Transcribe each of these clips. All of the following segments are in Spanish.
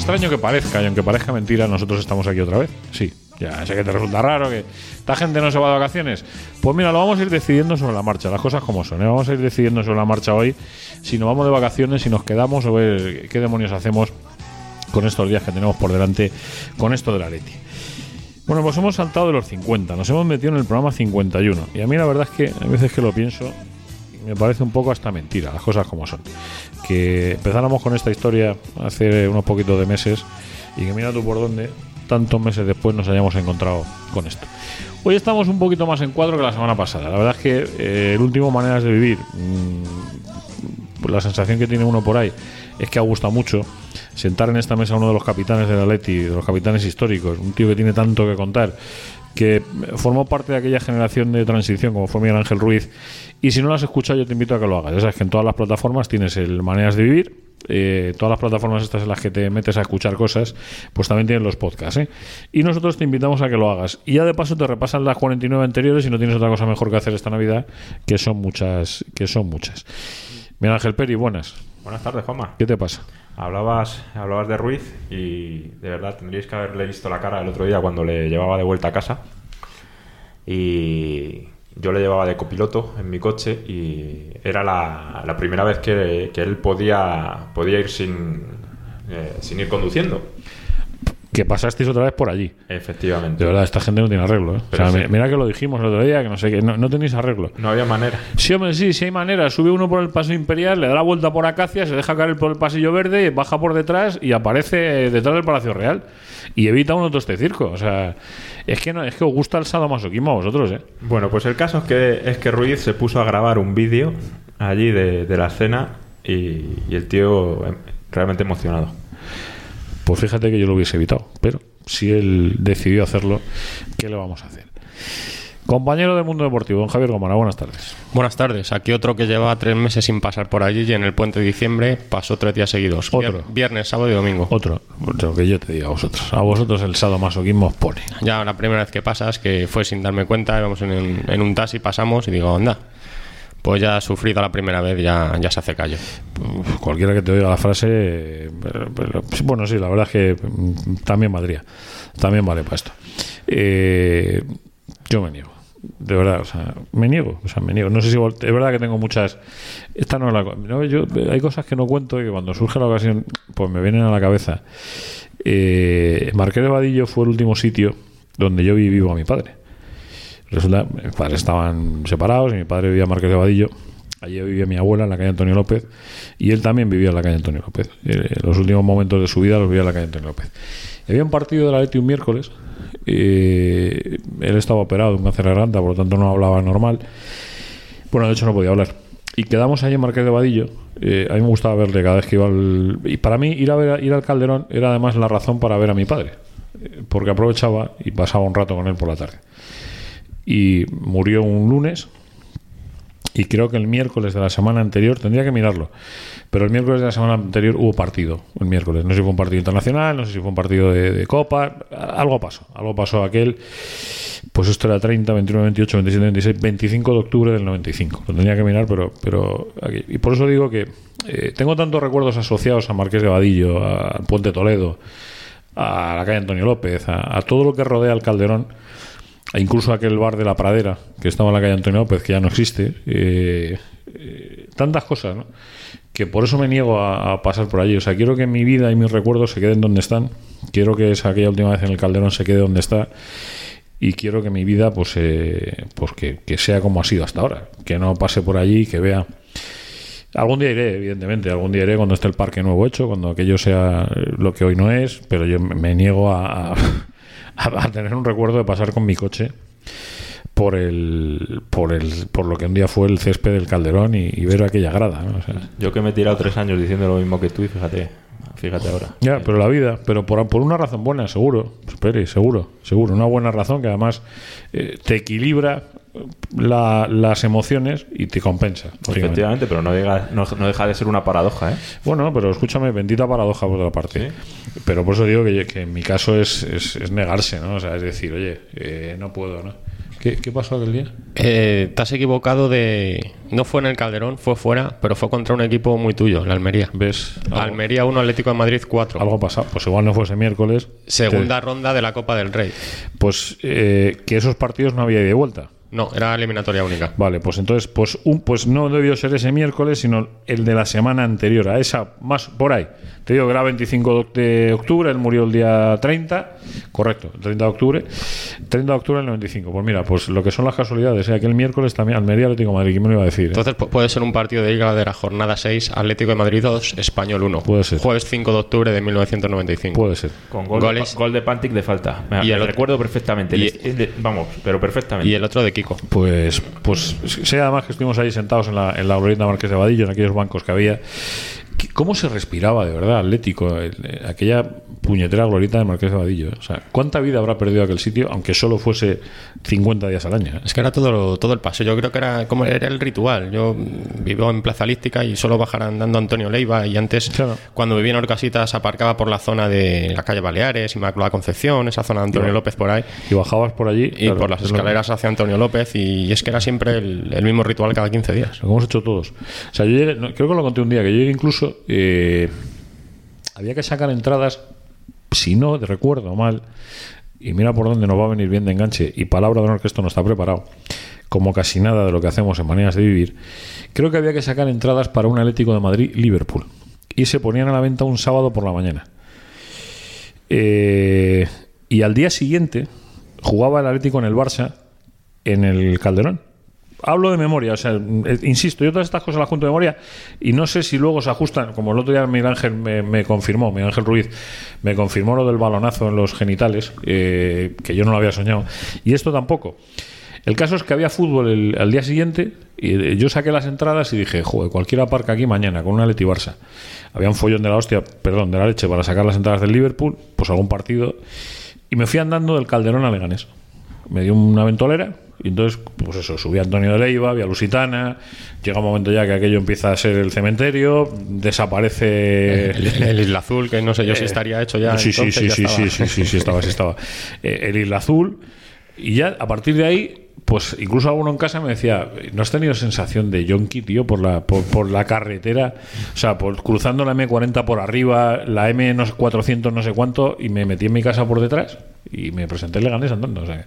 Extraño que parezca, y aunque parezca mentira, nosotros estamos aquí otra vez. Sí, ya sé que te resulta raro que esta gente no se va de vacaciones. Pues mira, lo vamos a ir decidiendo sobre la marcha, las cosas como son. ¿eh? Vamos a ir decidiendo sobre la marcha hoy si nos vamos de vacaciones, si nos quedamos o ver qué demonios hacemos con estos días que tenemos por delante con esto de la Leti. Bueno, pues hemos saltado de los 50, nos hemos metido en el programa 51. Y a mí la verdad es que a veces que lo pienso, me parece un poco hasta mentira, las cosas como son. Que empezáramos con esta historia hace unos poquitos de meses y que mira tú por dónde, tantos meses después nos hayamos encontrado con esto. Hoy estamos un poquito más en cuadro que la semana pasada. La verdad es que eh, el último Maneras de Vivir, mmm, la sensación que tiene uno por ahí es que ha gustado mucho sentar en esta mesa a uno de los capitanes de la Leti, de los capitanes históricos, un tío que tiene tanto que contar, que formó parte de aquella generación de transición como fue Miguel Ángel Ruiz. Y si no lo has escuchado, yo te invito a que lo hagas. Ya sabes que en todas las plataformas tienes el Maneras de Vivir. Eh, todas las plataformas estas en las que te metes a escuchar cosas, pues también tienen los podcasts. ¿eh? Y nosotros te invitamos a que lo hagas. Y ya de paso te repasan las 49 anteriores y no tienes otra cosa mejor que hacer esta Navidad, que son muchas. Que son muchas. Miguel Ángel Peri, buenas. Buenas tardes, Juanma. ¿Qué te pasa? Hablabas, hablabas de Ruiz y de verdad tendríais que haberle visto la cara el otro día cuando le llevaba de vuelta a casa. Y yo le llevaba de copiloto en mi coche y era la, primera vez que, que, él podía, podía ir sin, eh, sin ir conduciendo. Que pasasteis otra vez por allí. Efectivamente. De verdad, esta gente no tiene arreglo. ¿eh? O sea, sí. mira que lo dijimos el otro día, que no sé qué, no, no tenéis arreglo. No había manera. Sí, hombre, sí, sí hay manera. Sube uno por el paso imperial, le da la vuelta por Acacia, se deja caer por el pasillo verde, baja por detrás y aparece detrás del Palacio Real. Y evita uno todo este circo. O sea, es que no, es que os gusta el sadomasoquismo a vosotros, ¿eh? Bueno, pues el caso es que, es que Ruiz se puso a grabar un vídeo allí de, de la cena y, y el tío eh, realmente emocionado. Pues fíjate que yo lo hubiese evitado, pero si él decidió hacerlo, ¿qué le vamos a hacer? Compañero del mundo deportivo, don Javier Gomara, buenas tardes. Buenas tardes. Aquí otro que lleva tres meses sin pasar por allí y en el puente de diciembre pasó tres días seguidos. Otro. Viernes, sábado y domingo. Otro, lo que yo te digo a vosotros. A vosotros el sadomasoquismo os pone. Ya la primera vez que pasas, que fue sin darme cuenta, íbamos en, en un taxi, pasamos y digo, anda. Pues ya sufrido la primera vez, ya, ya se hace callo. Cualquiera que te oiga la frase, bueno, sí, la verdad es que mm, también valdría. También vale para esto. Eh, yo me niego. De verdad, o sea, me niego, o sea, me niego. No sé si es verdad que tengo muchas. Esta no es la. no, yo, hay cosas que no cuento y que cuando surge la ocasión, pues me vienen a la cabeza. Eh, Marqués de Vadillo fue el último sitio donde yo vi vivo a mi padre. Resulta, mis padres estaban separados y mi padre vivía en Marqués de Vadillo. Allí vivía mi abuela en la calle Antonio López y él también vivía en la calle Antonio López. Eh, los últimos momentos de su vida los vivía en la calle Antonio López. Y había un partido de la Leti un miércoles. eh, él estaba operado de un cáncer de garganta, por lo tanto no hablaba normal. Bueno, de hecho no podía hablar. Y quedamos ahí en Marqués de Vadillo. Eh, a mí me gustaba verle cada vez que iba al... Y para mí ir, a ver, ir al Calderón era además la razón para ver a mi padre. Eh, Porque aprovechaba y pasaba un rato con él por la tarde. Y murió un lunes. Y creo que el miércoles de la semana anterior, tendría que mirarlo, pero el miércoles de la semana anterior hubo partido. El miércoles, no sé si fue un partido internacional, no sé si fue un partido de, Copa, algo pasó. Algo pasó aquel, pues esto era 30, 21, 28, 27, 26, 25 de octubre del 95. Lo tendría que mirar, pero, pero aquí. Y por eso digo que eh, tengo tantos recuerdos asociados a Marqués de Vadillo, al Puente Toledo, a la calle Antonio López, a, a todo lo que rodea al Calderón e incluso aquel bar de la Pradera que estaba en la calle Antonio López, que ya no existe. eh, eh, tantas cosas, ¿no? Que por eso me niego a, pasar por allí. O sea, quiero que mi vida y mis recuerdos se queden donde están. Quiero que esa aquella última vez en el Calderón se quede donde está. Y quiero que mi vida, pues, eh, pues que, que sea como ha sido hasta ahora. Que no pase por allí, que vea. Algún día iré, evidentemente. Algún día iré cuando esté el parque nuevo hecho, cuando aquello sea lo que hoy no es. Pero yo me niego a, a tener un recuerdo de pasar con mi coche por el por el por lo que un día fue el césped del Calderón y, y ver aquella grada ¿no? O sea, Yo que me he tirado tres años diciendo lo mismo que tú y fíjate, fíjate ahora. ya pero la vida pero por, por una razón buena seguro espere seguro seguro una buena razón que además eh, te equilibra la- las emociones y te compensa. Efectivamente, pero no, diga- no, no deja de ser una paradoja, ¿eh? Bueno, pero escúchame, bendita paradoja por otra parte. Pero por eso digo que, que en mi caso es, es, es negarse, ¿no? O sea, es decir, oye, eh, no puedo, ¿no? ¿Qué, qué pasó aquel día? Eh, te has equivocado de. No fue en el Calderón, fue fuera, pero fue contra un equipo muy tuyo, la Almería. ¿Ves? Algo, Almería 1, Atlético de Madrid 4. algo ha pasado. Pues igual no fue ese miércoles. Segunda ronda de la Copa del Rey. Pues eh, que esos partidos no había ida y vuelta. No, era eliminatoria única. Vale, pues entonces, pues un, pues no debió ser ese miércoles, sino el de la semana anterior, a esa, más por ahí. Te digo que era 25 de octubre, él murió el día 30, correcto, el 30 de octubre, 30 de octubre del 95. Pues mira, pues lo que son las casualidades, ¿eh? aquel miércoles también Almería Atlético de Madrid, ¿quién me lo iba a decir? eh? Entonces pu- puede ser un partido de Liga de la jornada 6, Atlético de Madrid 2, Español 1. Puede ser. Jueves 5 de octubre de 1995. Puede ser. Con gol, Goles. de, gol de Pantic de falta. Me, Y el otro- recuerdo perfectamente. y- de- vamos, pero perfectamente. Y el otro de Kiko. Pues, pues sé además que estuvimos ahí sentados en la, en la Marqués de Vadillo, en aquellos bancos que había. ¿Qué- ¿Cómo se respiraba de verdad Atlético? eh, aquella puñetera glorieta de Marqués de Vadillo. eh? O sea, ¿cuánta vida habrá perdido aquel sitio, aunque solo fuese 50 días al año? eh? Es que era todo, todo el paseo. Yo creo que era como era el ritual. Yo vivo en Plaza Lística y solo bajar andando Antonio Leiva. Y antes, Claro. cuando vivía en Orcasitas, aparcaba por la zona de la calle Baleares, Inmaculada Concepción, esa zona de Antonio. López por ahí. Y bajabas por allí. Y claro, por las escaleras hacia Antonio López. Y es que era siempre el, el mismo ritual cada 15 días. Lo hemos hecho todos. O sea, yo llegué- creo que lo conté un día, que yo llegué incluso. Eh, había que sacar entradas, si no recuerdo mal, y mira por dónde nos va a venir bien de enganche, y palabra de honor que esto no está preparado, como casi nada de lo que hacemos en maneras de vivir. Creo que había que sacar entradas para un Atlético de Madrid-Liverpool. Y se ponían a la venta un sábado por la mañana. Eh, y al día siguiente jugaba el Atlético en el Barça en el Calderón. Hablo de memoria, o sea, eh, insisto, yo todas estas cosas las cuento de memoria y no sé si luego se ajustan, como el otro día Miguel Ángel me, confirmó, Miguel Ángel Ruiz me confirmó lo del balonazo en los genitales, eh, que yo no lo había soñado, y esto tampoco. El caso es que había fútbol el, al día siguiente y eh, yo saqué las entradas y dije, joder, cualquiera aparca aquí mañana con una Leti Barça. Había un follón de la hostia, perdón, de la leche para sacar las entradas del Liverpool, pues algún partido. Y me fui andando del Calderón a Leganés. Me dio una ventolera y entonces, pues eso, subí a Antonio de Leiva, vi a Lusitana. Llega un momento ya que aquello empieza a ser el cementerio, desaparece. El, el Isla Azul, que no sé yo si estaría hecho ya. Sí, sí, entonces sí, ya sí, estaba. sí, sí, sí, sí, estaba, sí estaba. Eh, el Isla Azul. Y ya a partir de ahí, pues incluso alguno en casa me decía, ¿no has tenido sensación de yonki, tío, por la, por, por la carretera? O sea, por, cruzando la M40 por arriba, la M no sé, 400 no sé cuánto, y me metí en mi casa por detrás y me presenté en Leganés andando. O sea,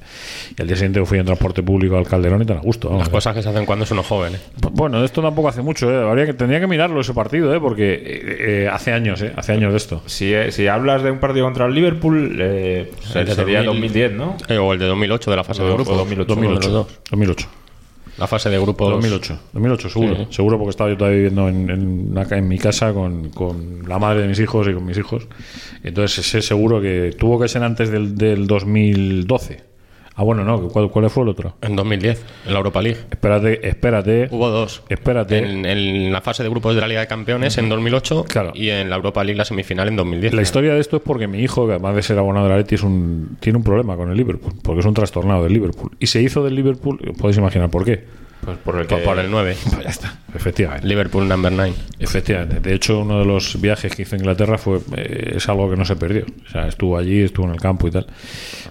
y al día siguiente fui en transporte público al Calderón y tan a gusto. vamos. Las cosas que se hacen cuando es uno joven. ¿eh? Bueno, esto tampoco hace mucho, ¿eh? Habría que, tendría que mirarlo ese partido, ¿eh? porque eh, eh, hace años, ¿eh? hace años de esto. Si, eh, si hablas de un partido contra el Liverpool, eh, El sería 2000, 2010, ¿no? Eh, o el de 2008 de la fase de o grupos. 2008, Uno de los 2008. dos. 2008. La fase de grupos. 2008, 2008 seguro, Sí. seguro porque estaba yo todavía viviendo en, en, una en mi casa con, con la madre de mis hijos y con mis hijos. Entonces sé seguro que tuvo que ser antes del, del 2012. Ah, bueno, no, ¿cuál, cuál fue el otro? En 2010, en la Europa League. Espérate, espérate. Hubo dos. Espérate. En, en la fase de grupos de la Liga de Campeones en 2008 Claro. y en la Europa League la semifinal en 2010. La historia de esto es porque mi hijo, que además de ser abonado del Atleti, es un, tiene un problema con el Liverpool, porque es un trastornado del Liverpool. Y se hizo del Liverpool, podéis imaginar por qué. Pues por el que Por, el 9. Pues ya está, efectivamente. Liverpool number 9. Efectivamente. De hecho, uno de los viajes que hizo a Inglaterra fue eh, es algo que no se perdió. O sea, estuvo allí, estuvo en el campo y tal.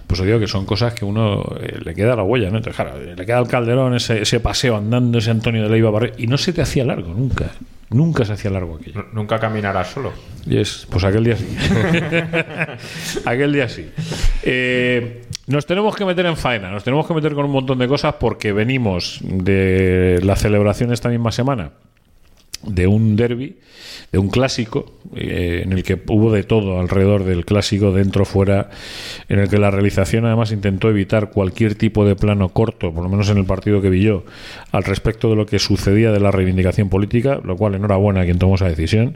Pues os digo que son cosas que uno eh, le queda la huella, ¿no? Entonces, claro, le queda el Calderón, ese, ese paseo andando, ese Antonio de Leiva Barre, y no se te hacía largo, nunca. Nunca se hacía largo aquello. nunca caminarás solo. Y es, pues aquel día sí. aquel día sí. Eh, nos tenemos que meter en faena, nos tenemos que meter con un montón de cosas porque venimos de la celebración esta misma semana de un derby, de un clásico, eh, en el que hubo de todo alrededor del clásico, dentro, fuera, en el que la realización además intentó evitar cualquier tipo de plano corto, por lo menos en el partido que vi yo, al respecto de lo que sucedía de la reivindicación política, lo cual enhorabuena a quien tomó esa decisión.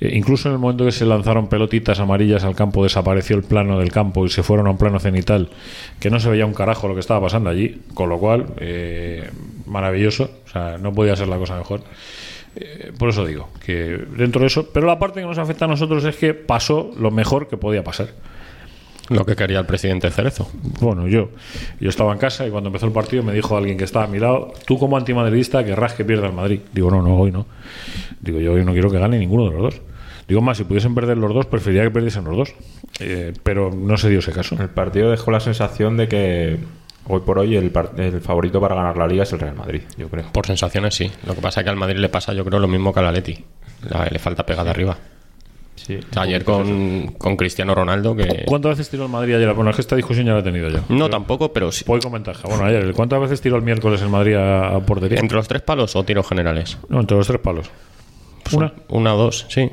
Eh, incluso en el momento que se lanzaron pelotitas amarillas al campo, desapareció el plano del campo y se fueron a un plano cenital que no se veía un carajo lo que estaba pasando allí, con lo cual, eh, maravilloso, o sea, no podía ser la cosa mejor. Eh, por eso digo que dentro de eso, pero la parte que nos afecta a nosotros es que pasó lo mejor que podía pasar. Lo que quería el presidente Cerezo. Bueno, yo, yo estaba en casa y cuando empezó el partido me dijo alguien que estaba a mi lado, tú como antimadridista querrás que pierda el Madrid. Digo, no, no, hoy no. Digo, yo hoy no quiero que gane ninguno de los dos. Digo, más, si pudiesen perder los dos, preferiría que perdiesen los dos. Eh, pero no se dio ese caso. El partido dejó la sensación de que hoy por hoy el, par- el favorito para ganar la liga es el Real Madrid, yo creo. Por sensaciones, sí. Lo que pasa es que al Madrid le pasa, yo creo, lo mismo que al Atleti. La- Le falta pegada arriba. Sí, O sea, ayer con, con Cristiano Ronaldo, que. ¿Cuántas veces tiró el Madrid ayer? Bueno, es que esta discusión ya la he tenido yo. No, tampoco, pero sí. Voy con ventaja. Bueno, ayer, ¿cuántas veces tiró el miércoles el Madrid a, a portería? ¿Entre los tres palos o tiros generales? No, entre los tres palos. Una. Una o dos, sí.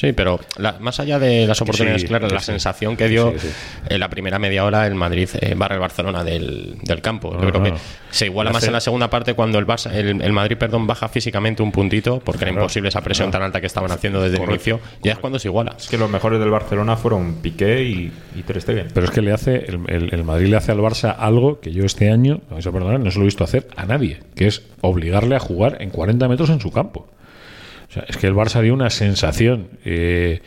Sí, pero la- más allá de las oportunidades sí, claras, la sí. sensación que dio Sí, sí. en la primera media hora el Madrid eh, barra el Barcelona del, del campo. Yo Ah, creo que se iguala La más en la segunda parte cuando el, Barça, el, el Madrid perdón, baja físicamente un puntito, porque era imposible esa presión claro. tan alta que estaban haciendo desde Correcto, el inicio. Ya es cuando se iguala. Es que los mejores del Barcelona fueron Piqué y, y Ter Stegen. Pero es que le hace el, el- el Madrid le hace al Barça algo que yo este año, me vais a perdonar, no se lo he visto hacer a nadie, que es obligarle a jugar en 40 metros en su campo. O sea, es que el Barça dio una sensación eh,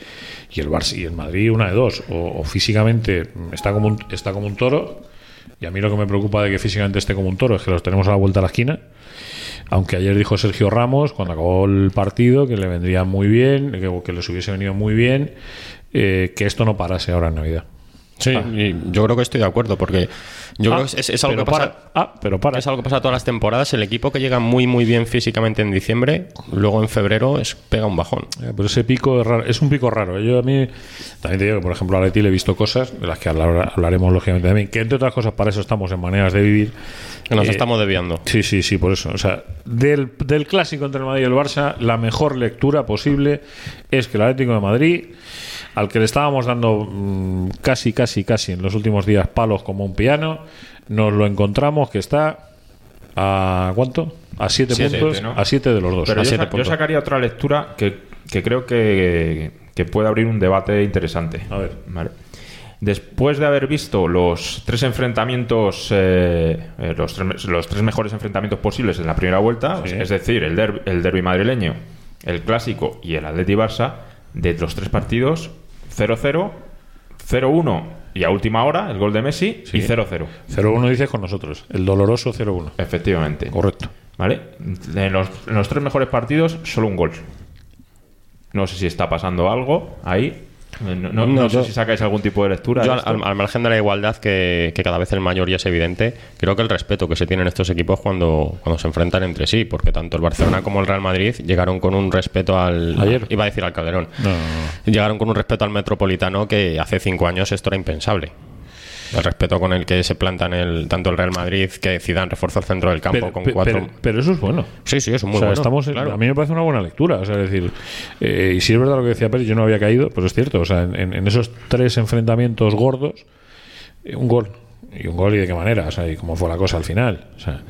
y el Barça y el Madrid una de dos, o, físicamente está como un, está como un toro y a mí lo que me preocupa de que físicamente esté como un toro es que los tenemos a la vuelta a la esquina. Aunque ayer dijo Sergio Ramos, cuando acabó el partido, que le vendría muy bien, que, que les hubiese venido muy bien, eh, que esto no parase ahora en Navidad. Sí, y yo creo que estoy de acuerdo, porque yo Ah, creo que es, es algo que pasa. para. Ah, pero para. Es algo que pasa todas las temporadas. El equipo que llega muy muy bien físicamente en diciembre, luego en febrero es pega un bajón. Eh, Pero ese pico es, raro, es un pico raro. Yo a mí también te digo que, por ejemplo, a Leti le he visto cosas de las que hablar- hablaremos lógicamente también, que entre otras cosas para eso estamos en maneras de vivir. Que nos Eh, estamos desviando. Sí, sí, sí, por eso. O sea, del, del clásico entre el Madrid y el Barça, la mejor lectura posible es que el Atlético de Madrid, al que le estábamos dando mm, casi, casi, casi en los últimos días palos como un piano, nos lo encontramos que está a ¿cuánto? A siete, puntos, ¿no? a siete de los dos. Pero a yo, siete sa- yo puntos. sacaría otra lectura que, que creo que, que puede abrir un debate interesante. A ver. Vale. Después de haber visto los tres enfrentamientos, eh, eh, los, tres, los tres mejores enfrentamientos posibles en la primera vuelta, Sí. es decir, el, der- el derby madrileño, el clásico y el Atleti Barça, de los tres partidos, 0-0, 0-1 y a última hora el gol de Messi Sí. y 0-0. 0-1 dices con nosotros, el doloroso 0-1. Efectivamente. Correcto. ¿Vale? En los, en los tres mejores partidos, solo un gol. No sé si está pasando algo ahí. No, no- no No, sé si sacáis algún tipo de lectura. Yo, de al, esto. al- al margen de la igualdad, que, que cada vez el mayor ya es evidente, creo que el respeto que se tienen estos equipos cuando, cuando se enfrentan entre sí, porque tanto el Barcelona como el Real Madrid llegaron con un respeto al. Ayer. Iba a decir al Calderón. No, no, no. Llegaron con un respeto al metropolitano que hace cinco años esto era impensable. El respeto con el que se plantan el, tanto el Real Madrid que Zidane reforzó el centro del campo Pero, con cuatro. pero- pero eso es bueno. sí, sí, es muy O sea, bueno. estamos claro. A mí me parece una buena lectura. O sea, es decir, eh, y si es verdad lo que decía Pérez, yo no había caído, pero es cierto. O sea, en, en- en esos tres enfrentamientos gordos, eh, un gol. Y un gol y de qué manera. O sea, y cómo fue la cosa al final. O sea,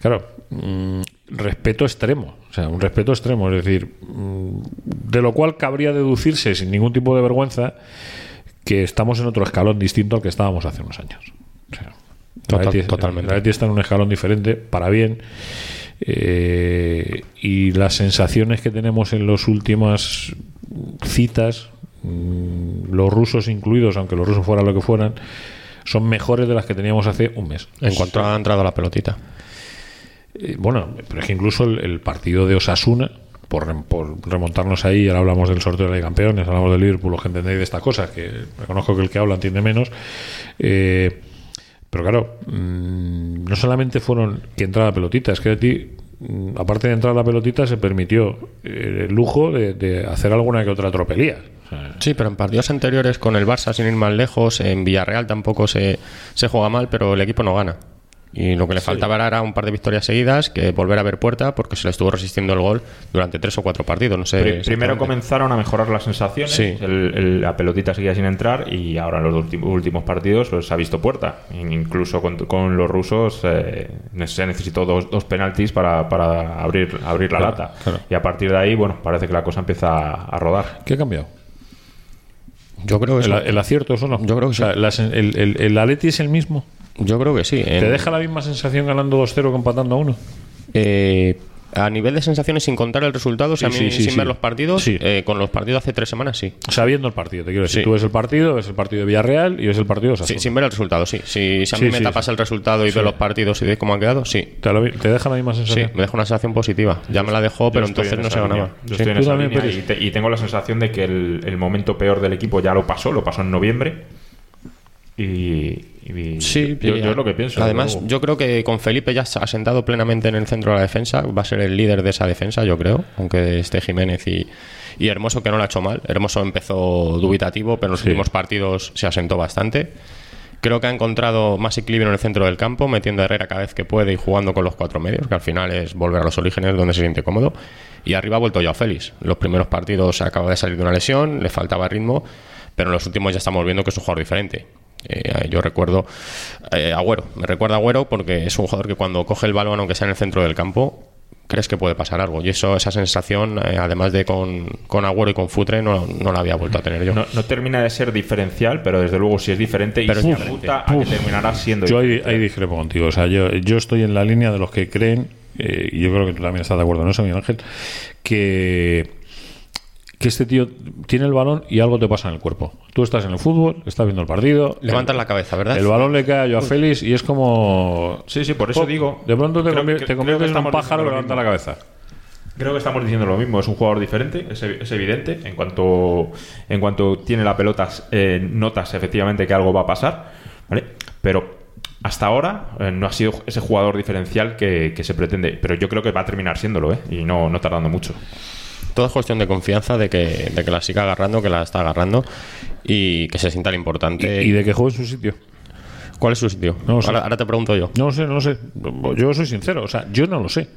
claro, mm, respeto extremo. O sea, un respeto extremo. Es decir, mm, de lo cual cabría deducirse sin ningún tipo de vergüenza que estamos en otro escalón distinto al que estábamos hace unos años. O sea, Total- totalmente. Atleti está en un escalón diferente, para bien. eh, y las sensaciones que tenemos en las últimas citas, mm, los rusos incluidos, aunque los rusos fueran lo que fueran, son mejores de las que teníamos hace un mes. En cuanto ha entrado la pelotita. Eh, bueno, pero es que incluso el, el partido de Osasuna, por, por remontarnos ahí, ahora hablamos del sorteo de la Liga Campeones, hablamos del Liverpool, los que entendéis de estas cosas, que reconozco que el que habla entiende menos. eh, pero claro, mm, no solamente fueron que entrara la pelotita, es que a ti, mm, aparte de entrar la pelotita, se permitió eh, el lujo de, de hacer alguna que otra tropelía. Sí, pero en partidos anteriores con el Barça, sin ir más lejos, en Villarreal tampoco se, se juega mal, pero el equipo no gana. Y lo que le faltaba era un par de victorias seguidas, que volver a ver puerta, porque se le estuvo resistiendo el gol durante tres o cuatro partidos. No sé. Pri- primero comenzaron a mejorar las sensaciones, Sí. el- el- la pelotita seguía sin entrar y ahora en los últimos partidos pues, se ha visto puerta. Incluso con, con los rusos eh, se necesitó dos, dos penaltis para, para abrir, abrir la Claro, lata. claro. Y a partir de ahí, bueno, parece que la cosa empieza a, a rodar. ¿Qué ha cambiado? Yo creo que ¿El, sí. el acierto eso no? Yo creo que O sea, sí. la sen- el, el, el Atleti es el mismo. Yo creo que sí. En- ¿Te deja la misma sensación ganando 2-0 que empatando a 1? eh, a nivel de sensaciones, sin contar el resultado, Sí, o sea, sí, mi- sí, sin sí. ver los partidos, Sí. eh, con los partidos hace tres semanas, sí. Sabiendo el partido, te quiero decir. Sí. Tú ves el partido, ves el partido de Villarreal y ves el partido de Sí, sin ver el resultado, sí. Si, si a Sí, mí me sí, tapas sí. el resultado y Sí. veo los partidos y ves cómo han quedado, sí. ¿Te, lo- te deja la misma Sí, sensación? me deja una sensación positiva. Ya me la dejó, pero entonces en no se ganaba. Yo Sí. estoy en ¿Tú esa línea y, te- y tengo la sensación de que el, el momento peor del equipo ya lo pasó, lo pasó en noviembre. Y, y Sí, yo, es lo que pienso. Además, luego. yo creo que con Felipe ya ha sentado plenamente en el centro de la defensa. Va a ser el líder de esa defensa, yo creo. Aunque esté Jiménez y, y Hermoso, que no lo ha hecho mal. Hermoso empezó dubitativo, pero en los Sí. últimos partidos se asentó bastante. Creo que ha encontrado más equilibrio en el centro del campo, metiendo a Herrera cada vez que puede y jugando con los cuatro medios, que al final es volver a los orígenes donde se siente cómodo. Y arriba ha vuelto ya Félix. Los primeros partidos acaba de salir de una lesión, le faltaba ritmo, pero en los últimos ya estamos viendo que es un jugador diferente. Eh, yo recuerdo eh, Agüero, me recuerda a Agüero porque es un jugador que cuando coge el balón, aunque sea en el centro del campo, crees que puede pasar algo. Y eso, esa sensación, eh, además de con, con Agüero y con Futre, no, no la había vuelto a tener yo. No, no termina de ser diferencial, pero desde luego sí es diferente Pero y se apunta a que terminará siendo Yo ahí, ahí discrepo contigo. O sea, yo, yo estoy en la línea de los que creen, eh, y yo creo que tú también estás de acuerdo en eso, Miguel Ángel, que, que este tío tiene el balón y algo te pasa en el cuerpo. Tú estás en el fútbol, estás viendo el partido. Levantas la cabeza, ¿verdad? El balón le cae a Joao Félix y es como. Sí, sí, por eso Pop, digo. De pronto te, creo convier- que- te conviertes en un pájaro que levanta la cabeza. Creo que estamos diciendo lo mismo. Es un jugador diferente, es, es evidente. En cuanto, en cuanto tiene la pelota, eh, notas efectivamente que algo va a pasar. ¿vale? Pero hasta ahora eh, no ha sido ese jugador diferencial que, que se pretende. Pero yo creo que va a terminar siéndolo, ¿eh? y no, no tardando mucho. Todo es cuestión de confianza, de que, de que la siga agarrando, que la está agarrando y que se sienta lo importante. Y de que juegue en su sitio. ¿Cuál es su sitio? No lo sé. ahora, ahora te pregunto yo. No lo sé, no lo sé. Yo soy sincero. O sea, yo no lo sé.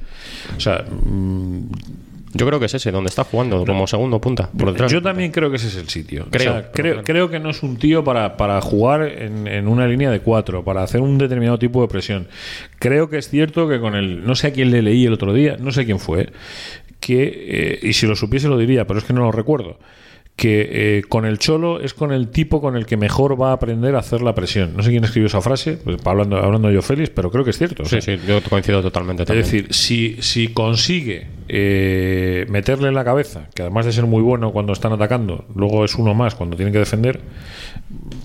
O sea, mm, Yo creo que es ese, donde está jugando, como segundo punta. Por detrás. Yo también creo que ese es el sitio. Creo, O sea, pero creo, claro. creo que no es un tío para, para jugar en, en una línea de cuatro, para hacer un determinado tipo de presión. Creo que es cierto que con el. No sé a quién le leí el otro día, no sé quién fue, que. eh, y si lo supiese lo diría, pero es que no lo recuerdo. Que eh, con el cholo es con el tipo con el que mejor va a aprender a hacer la presión. No sé quién escribió esa frase, pues, hablando, hablando yo Félix, pero creo que es cierto. o Sí, sea, sí, yo coincido totalmente. es también. decir, si, si consigue eh, meterle en la cabeza, que además de ser muy bueno cuando están atacando, luego es uno más cuando tienen que defender,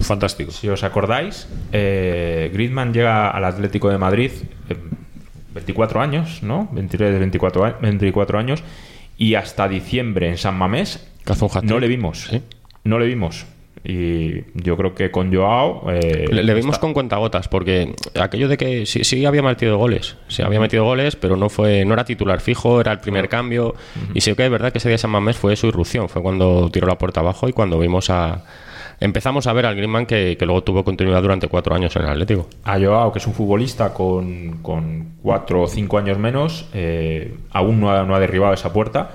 fantástico. Si os acordáis, eh, Griezmann llega al Atlético de Madrid eh, 24 años, ¿no? 23, 24, a- 24 años. Y hasta diciembre en San Mamés un no le vimos. Sí. No le vimos. Y yo creo que con Joao... eh, Le, le vimos está- con cuentagotas, porque aquello de que sí, sí había metido goles, sí había metido goles, pero no fue no era titular fijo, era el primer cambio. Y sí que es verdad que ese día San Mamés fue su irrupción, fue cuando tiró la puerta abajo y cuando vimos a. Empezamos a ver al Griezmann que, que luego tuvo continuidad durante cuatro años en el Atlético. a Joao, que es un futbolista con, con cuatro o cinco años menos, eh, aún no ha, no ha derribado esa puerta,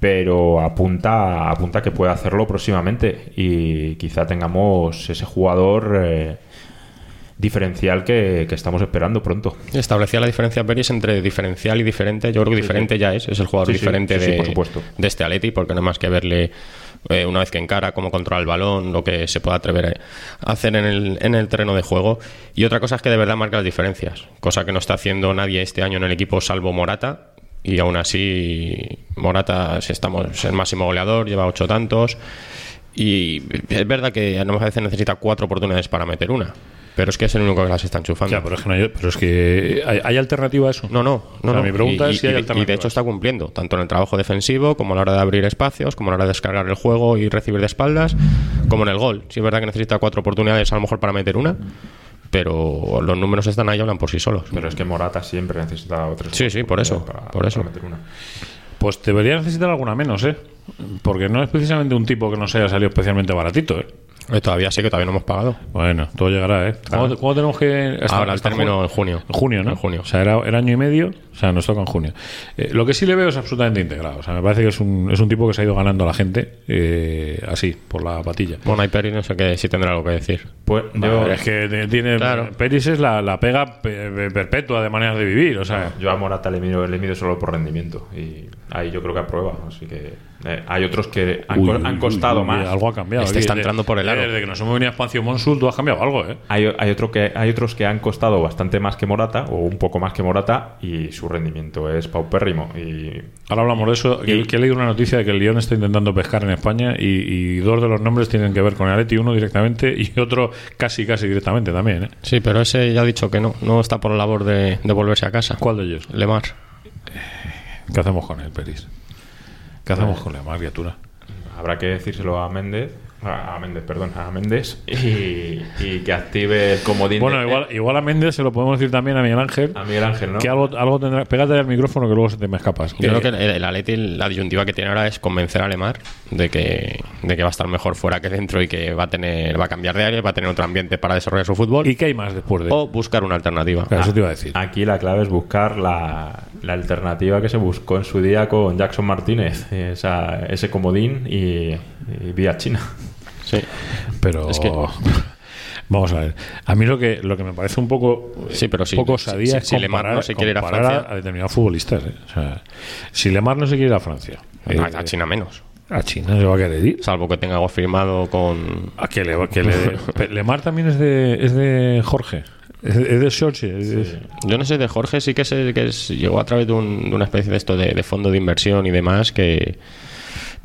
pero apunta, apunta que puede hacerlo próximamente y quizá tengamos ese jugador eh, diferencial que, que estamos esperando pronto. Establecía la diferencia Peris entre diferencial y diferente. Yo creo que diferente ya es, es el jugador Sí, diferente de, por supuesto. de este Atleti, porque no más que verle eh, una vez que encara, cómo controla el balón, lo que se puede atrever a hacer en el, en el terreno de juego. Y otra cosa es que de verdad marca las diferencias, cosa que no está haciendo nadie este año en el equipo salvo Morata. Y aún así, Morata si estamos, es el máximo goleador, lleva ocho tantos. Y es verdad que a veces necesita cuatro oportunidades para meter una. Pero es que es el único que las está enchufando. Ya, pero es que, no hay, pero es que ¿hay, hay alternativa a eso. No, no, no. O sea, no. mi pregunta y, es si hay y- y de hecho está cumpliendo, tanto en el trabajo defensivo, como a la hora de abrir espacios, como a la hora de descargar el juego y recibir de espaldas, como en el gol. Sí es verdad que necesita cuatro oportunidades a lo mejor para meter una, pero los números están ahí y hablan por sí solos. Pero es que Morata siempre necesita otras Sí, sí, por eso, por eso. meter una. Pues debería necesitar alguna menos, ¿eh? Porque no es precisamente un tipo que nos haya salido especialmente baratito, ¿eh? Eh, todavía sí que todavía no hemos pagado. Bueno, todo llegará, ¿eh? ¿Cuándo, cuándo tenemos que...? hasta- Ahora el hasta término en junio. En junio, ¿no? En junio. O sea, era, era año y medio, o sea, nos toca en junio. Eh, lo que sí le veo es absolutamente integrado. O sea, me parece que es un, es un tipo que se ha ido ganando a la gente eh, así, por la patilla. Bueno, hay Peri, no sé qué, si tendrá algo que decir. Pues Yo, es que de- tiene. Claro. Peris es la, la pega pe- pe- perpetua de maneras de vivir. O sea, yo a Morata le mido, le mido solo por rendimiento y ahí yo creo que aprueba. Así que eh, hay otros que han, uy, co- uy, han uy, costado uy, más. Algo ha cambiado. Este aquí. está De- entrando por el aro. Desde que nos hemos venido a Espacio Monsul, tú has cambiado algo, ¿eh? Hay, hay, otro que, hay otros que han costado bastante más que Morata, o un poco más que Morata, y su rendimiento es paupérrimo. Y Ahora hablamos de eso. Que, Y- que he leído una noticia de que el Lyon está intentando pescar en España y, y dos de los nombres tienen que ver con el Atleti, uno directamente y otro casi, casi directamente también, ¿eh? Sí, pero ese ya ha dicho que no, no está por la labor de, de volverse a casa. ¿Cuál de ellos? Lemar. ¿Qué hacemos con él, Peris? ¿Qué hacemos con la criatura? habrá que decírselo a Méndez, a Méndez, perdón, a Méndez y, y que active el comodín. Bueno, de- igual, igual a Méndez se lo podemos decir también a Miguel Ángel. a Miguel Ángel, ¿no? Que algo, algo tendrá. Pégate al micrófono que luego se te me escapas. Yo creo que el, el Atleti, la disyuntiva que tiene ahora es convencer a Lemar de que, de que va a estar mejor fuera que dentro y que va a tener va a cambiar de área, va a tener otro ambiente para desarrollar su fútbol ¿Y qué hay más después de o buscar una alternativa. Claro, eso te iba a decir. Aquí la clave es buscar la, la alternativa que se buscó en su día con Jackson Martínez, esa, ese comodín y, y vía China. Sí. Pero. Es que- Vamos a ver. A mí lo que, lo que me parece un poco. Sí, pero sí, poco osadía sí, es si Lemar no se quiere ir a Francia- a determinados futbolistas. ¿eh? O sea, si Lemar no se quiere ir a Francia, eh, a, China menos. a China se va a querer ir. Salvo que tenga algo firmado con. A que le, que le- Pe- Lemar también es de, es de Jorge. Es de, Jorge. de- Yo no sé, de Jorge sí que, sé que es- llegó a través de, un- de una especie de esto de, de fondo de inversión y demás que,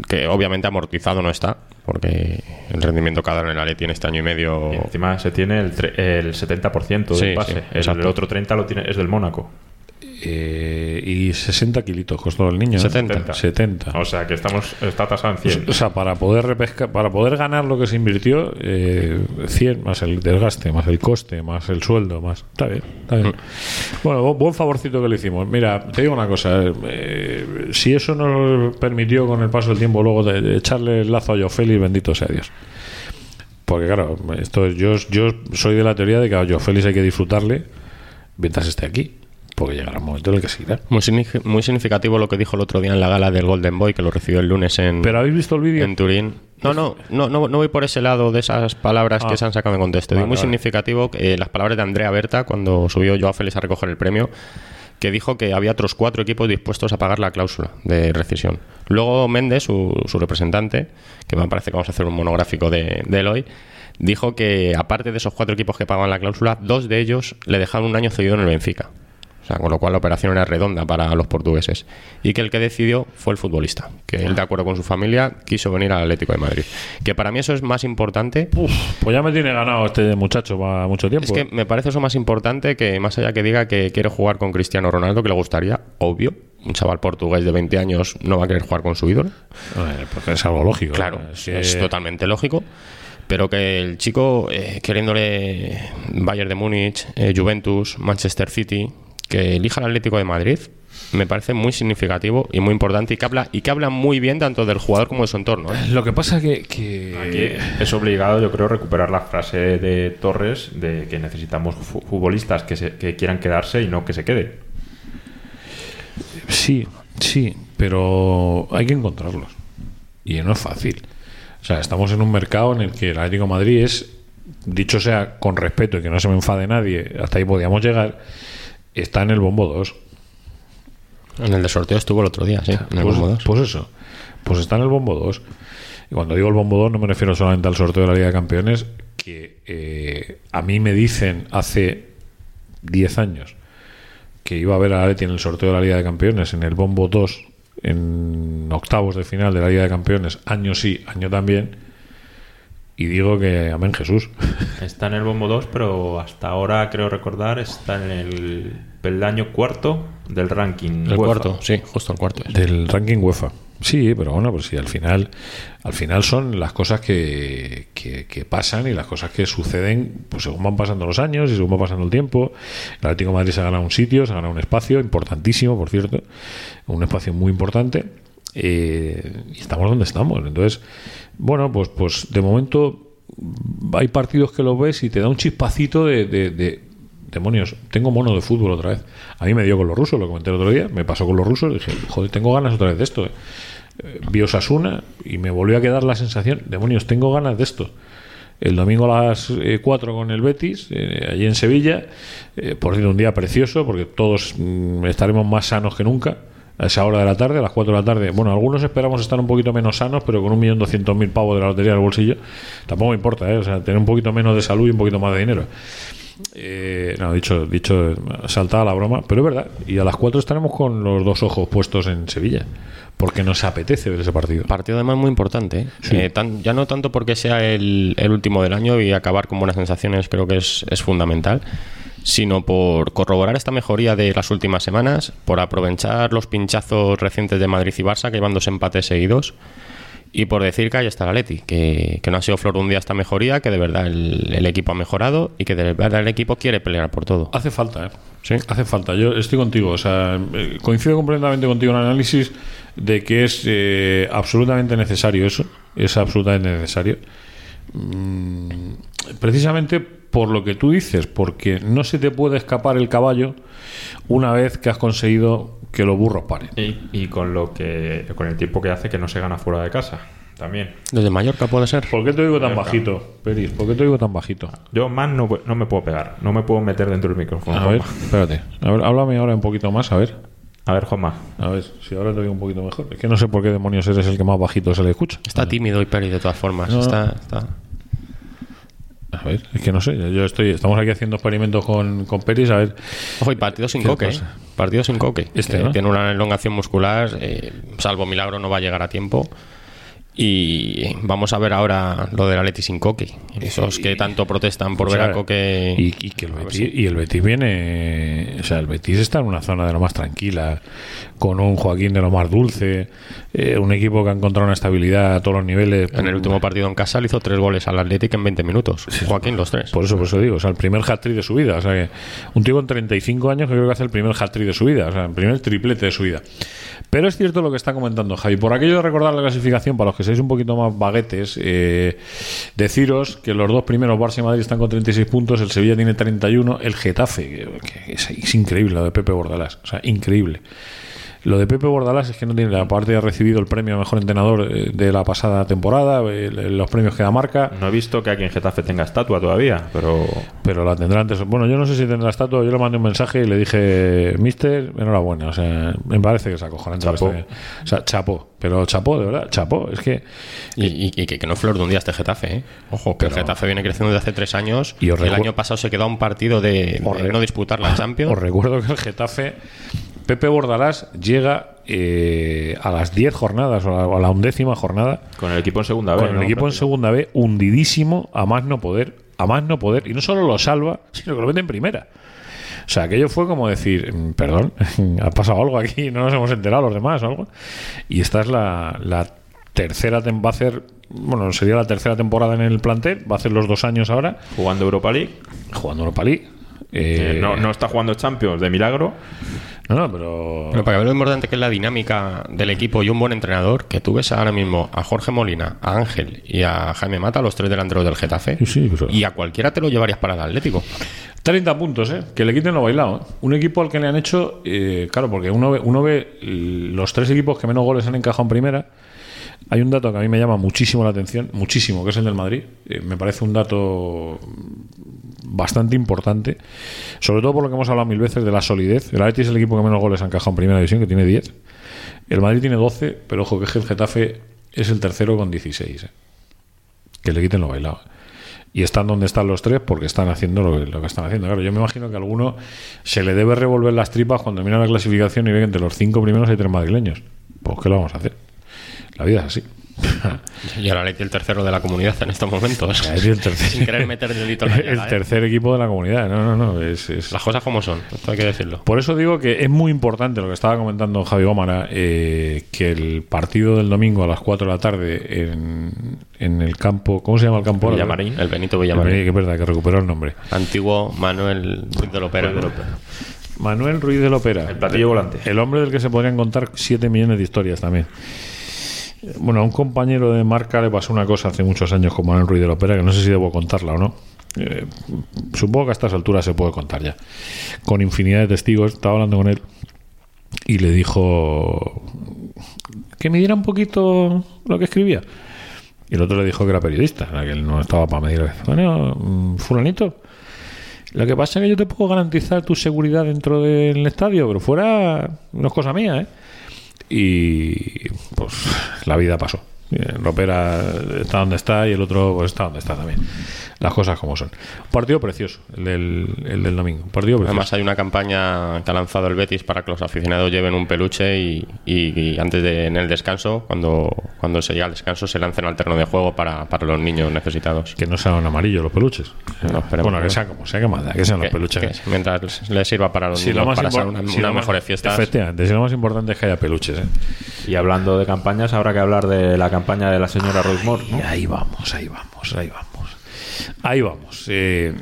que obviamente amortizado no está, porque el rendimiento que ha dado en el Atleti en este año y medio Y encima se tiene el, el 70% del Sí, pase. sí, el, exacto. otro 30% lo tiene, es del Mónaco. Eh, y 60 kilitos costó el niño. ¿eh? 70. 70. O sea que estamos está tasado en 100. O sea, para poder repescar, para poder ganar lo que se invirtió, eh, 100 más el desgaste, más el coste, más el sueldo, más. Está bien, está bien. Bueno, bu- buen favorcito que le hicimos. Mira, te digo una cosa: eh, si eso nos permitió con el paso del tiempo luego de, de echarle el lazo a Joe Félix, bendito sea Dios. Porque claro, esto es- yo, yo soy de la teoría de que a Joe Félix hay que disfrutarle mientras esté aquí. Porque llegará un momento en el que se irá. Muy, signi- muy significativo lo que dijo el otro día en la gala del Golden Boy, que lo recibió el lunes en, Pero habéis visto el vídeo. en Turín. No, no, no, no, no voy por ese lado de esas palabras Ah. que se han sacado de contexto. Vale, muy vale. significativo eh, las palabras de Andrea Berta cuando subió Joao Félix a recoger el premio, que dijo que había otros cuatro equipos dispuestos a pagar la cláusula de rescisión. Luego Méndez, su, su representante, que me parece que vamos a hacer un monográfico de, de él hoy, dijo que aparte de esos cuatro equipos que pagaban la cláusula, dos de ellos le dejaron un año cedido en el Benfica. O sea, con lo cual la operación era redonda para los portugueses. Y que el que decidió fue el futbolista. Que él, de acuerdo con su familia, quiso venir al Atlético de Madrid. Que para mí eso es más importante. Uf, pues ya me tiene ganado este muchacho para mucho tiempo. Es que me parece eso más importante que más allá que diga que quiere jugar con Cristiano Ronaldo, que le gustaría, obvio. Un chaval portugués de 20 años no va a querer jugar con su ídolo. Eh, porque es algo lógico. Claro, Es que- es totalmente lógico. Pero que el chico, eh, queriéndole Bayern de Múnich, eh, Juventus, Manchester City, que elija el Atlético de Madrid, me parece muy significativo y muy importante y que habla, y que habla muy bien tanto del jugador como de su entorno. ¿eh? Lo que pasa que, que Aquí es obligado, yo creo, recuperar la frase de Torres de que necesitamos fu- futbolistas que, se- que quieran quedarse y no que se queden. sí, sí, pero hay que encontrarlos. Y no es fácil. O sea, estamos en un mercado en el que el Atlético de Madrid es, dicho sea con respeto y que no se me enfade nadie, hasta ahí podíamos llegar, está en el bombo 2. En el de sorteo estuvo el otro día, sí, en el pues, Bombo 2. pues eso, pues está en el bombo 2. Y cuando digo el bombo 2 no me refiero solamente al sorteo de la Liga de Campeones, que eh, a mí me dicen hace 10 años que iba a ver a Atleti en el sorteo de la Liga de Campeones, en el bombo 2, en octavos de final de la Liga de Campeones, año sí, año también, y digo que amén Jesús. Está en el bombo 2, pero hasta ahora, creo recordar, está en el peldaño cuarto del ranking. El UEFA. cuarto, sí, justo el cuarto. es. Del ranking UEFA. Sí, pero bueno, pues sí, al final, al final son las cosas que, que, que pasan y las cosas que suceden pues según van pasando los años y según va pasando el tiempo. El Atlético de Madrid se ha ganado un sitio, se ha ganado un espacio importantísimo, por cierto, un espacio muy importante. Eh, y estamos donde estamos. Entonces, bueno, pues, pues de momento hay partidos que lo ves y te da un chispacito de, de- de- demonios, tengo mono de fútbol otra vez. A mí me dio con los rusos, lo comenté el otro día, me pasó con los rusos, dije, joder, tengo ganas otra vez de esto. eh. Eh, Vi Osasuna y me volvió a quedar la sensación, demonios, tengo ganas de esto. El domingo a las 4 con el Betis, eh, allí en Sevilla, eh, por cierto, un día precioso, porque todos mm, estaremos más sanos que nunca a esa hora de la tarde, a las 4 de la tarde. Bueno, algunos esperamos estar un poquito menos sanos, pero con un millón doscientos mil pavos de la lotería en el bolsillo, tampoco me importa, ¿eh? o sea, tener un poquito menos de salud y un poquito más de dinero. Eh, no, dicho, dicho, saltada la broma, pero es verdad. Y a las 4 estaremos con los dos ojos puestos en Sevilla, porque nos apetece ver ese partido. Partido además muy importante. ¿eh? Sí. Eh, tan- ya no tanto porque sea el, el último del año y acabar con buenas sensaciones creo que es, es fundamental, sino por corroborar esta mejoría de las últimas semanas, por aprovechar los pinchazos recientes de Madrid y Barça, que llevan dos empates seguidos, Y por decir que ahí está la Leti, que, que no ha sido flor un día esta mejoría, que de verdad el, el equipo ha mejorado y que de verdad el equipo quiere pelear por todo. Hace falta, ¿eh? Sí. Hace falta. Yo estoy contigo. O sea, eh, coincido completamente contigo en el análisis de que es eh, absolutamente necesario eso. Es absolutamente necesario. Mm, precisamente por lo que tú dices, porque no se te puede escapar el caballo una vez que has conseguido que los burros paren. Y, y con lo que con el tiempo que hace que no se gana fuera de casa también. Desde Mallorca puede ser. ¿Por qué te digo tan bajito, Peris? ¿Por qué te digo tan bajito? Yo más no, no me puedo pegar, no me puedo meter dentro del micrófono. A ver, espérate. A ver, háblame ahora un poquito más, a ver. A ver, Juanma. A ver, si ahora te digo un poquito mejor. Es que no sé por qué demonios eres el que más bajito se le escucha. Está tímido y Peri de todas formas. No. Está, está- A ver, es que no sé. Yo estoy, estamos aquí haciendo experimentos con, con Peris. A ver, Ojo, y partido sin ¿Qué coque. ¿eh? Partido sin coque. Este, ¿no? Tiene una elongación muscular, eh, salvo milagro no va a llegar a tiempo. Y vamos a ver ahora lo del Atleti sin coque. Esos que tanto protestan por o ver a coque. Y, y que el Betis, y el Betis viene. O sea, el Betis está en una zona de lo más tranquila, con un Joaquín de lo más dulce, eh, un equipo que ha encontrado una estabilidad a todos los niveles. En el último partido en casa le hizo tres goles al Atlético en 20 minutos. Joaquín, los tres. Por eso, por eso digo, o sea, el primer hat-trick de su vida. O sea, que un tío con 35 años que creo que hace el primer hat-trick de su vida, o sea, el primer triplete de su vida. Pero es cierto lo que está comentando Javi. Por aquello de recordar la clasificación, para los que seáis un poquito más baguetes, eh, deciros que los dos primeros, Barça y Madrid, están con 36 puntos, el Sevilla tiene 31, el Getafe, que, que es, es increíble lo de Pepe Bordalás, o sea, increíble. Lo de Pepe Bordalás es que no tiene, aparte ha recibido el premio a mejor entrenador eh, de la pasada temporada, eh, los premios que da marca. No he visto que aquí en Getafe tenga estatua todavía, pero pero la tendrá antes. Bueno, yo no sé si tendrá estatua. Yo le mandé un mensaje y le dije, Mister, enhorabuena. O sea, me parece que es acojonante. Chapó. está- O sea, chapó. Pero chapó, de verdad, chapó. Es que. Y, y- y que, que no es flor de un día este Getafe, ¿eh? Ojo, que el Getafe viene creciendo desde hace tres años. Y el recu- año pasado se quedó a un partido de, de re- no disputar la Champions. Os recuerdo que el Getafe, Pepe Bordalás llega eh, a las 10 jornadas o a la, o a la undécima jornada con el equipo en segunda vez. con el ¿no? equipo en segunda B hundidísimo a más no poder, a más no poder, y no solo lo salva, sino que lo mete en primera. O sea, aquello fue como decir, mm, perdón, ha pasado algo aquí, no nos hemos enterado los demás o algo. Y esta es la, la tercera, va a hacer, bueno, sería la tercera temporada en el plantel, va a hacer los dos años ahora, Jugando Europa League. jugando Europa League. Eh, Eh, no, no está jugando Champions de milagro. no, no, pero... Pero para ver lo importante que es la dinámica del equipo y un buen entrenador, que tú ves ahora mismo a Jorge Molina, a Ángel y a Jaime Mata, los tres delanteros del Getafe, Sí, sí, pero- y a cualquiera te lo llevarías para el Atlético. 30 puntos, ¿eh? Que le quiten lo bailado. ¿eh? Un equipo al que le han hecho, eh, claro, porque uno ve, uno ve los tres equipos que menos goles han encajado en primera. Hay un dato que a mí me llama muchísimo la atención, muchísimo, que es el del Madrid. Eh, me parece un dato bastante importante, sobre todo por lo que hemos hablado mil veces de la solidez. El Atleti es el equipo que menos goles ha encajado en primera división, que tiene 10. El Madrid tiene 12, pero ojo que el Getafe es el tercero con 16. ¿eh? Que le quiten lo bailado. Y están donde están los tres porque están haciendo lo que, lo que están haciendo. Claro, yo me imagino que a alguno se le debe revolver las tripas cuando mira la clasificación y ve que entre los cinco primeros hay tres madrileños. Pues, ¿qué lo vamos a hacer? La vida es así. Y ahora el tercero de la comunidad en estos momentos. Es el tercer, Sin querer meter el dedito en la el ¿eh? tercer equipo de la comunidad. No, no, no. Es, es- Las cosas como son, esto hay que decirlo. Por eso digo que es muy importante lo que estaba comentando Javi Gómara, eh, que el partido del domingo a las 4 de la tarde en, en el campo, ¿cómo se llama el campo? Villamarín. El Benito Villamarín, que es verdad, que recuperó el nombre. Antiguo Manuel Ruiz de Lopera. Manuel Ruiz de Lopera. El platillo volante. El hombre del que se podrían contar 7 millones de historias también. Bueno, a un compañero de marca le pasó una cosa hace muchos años con Manuel Ruiz de Lopera, que no sé si debo contarla o no. Eh, supongo que a estas alturas se puede contar ya. Con infinidad de testigos, estaba hablando con él y le dijo que me diera un poquito lo que escribía. Y el otro le dijo que era periodista, que él no estaba para medir. Bueno, mm, fulanito, lo que pasa es que yo te puedo garantizar tu seguridad dentro del estadio, pero fuera no es cosa mía, ¿eh? Y pues la vida pasó. Ropera está donde está y el otro pues, está donde está también. Las cosas como son. Un partido precioso, el del, el del domingo. Un partido precioso. Además hay una campaña que ha lanzado el Betis para que los aficionados lleven un peluche y, y- y antes de en el descanso, cuando, cuando se llega al descanso, se lancen al terreno de juego para, para los niños necesitados. que no sean amarillos los peluches. No, bueno, que sean como sea, que más da, que sean los Que- peluches. que mientras les- sirva para los Si lo niños, más para hacer una, si unas lo más- mejores fiestas. Efectivamente, si lo más importante es que haya peluches. ¿eh? Y hablando de campañas, habrá que hablar de la campaña campaña de la señora Rosemore. ¿no? Y ahí vamos, ahí vamos, ahí vamos. Ahí vamos. Eh,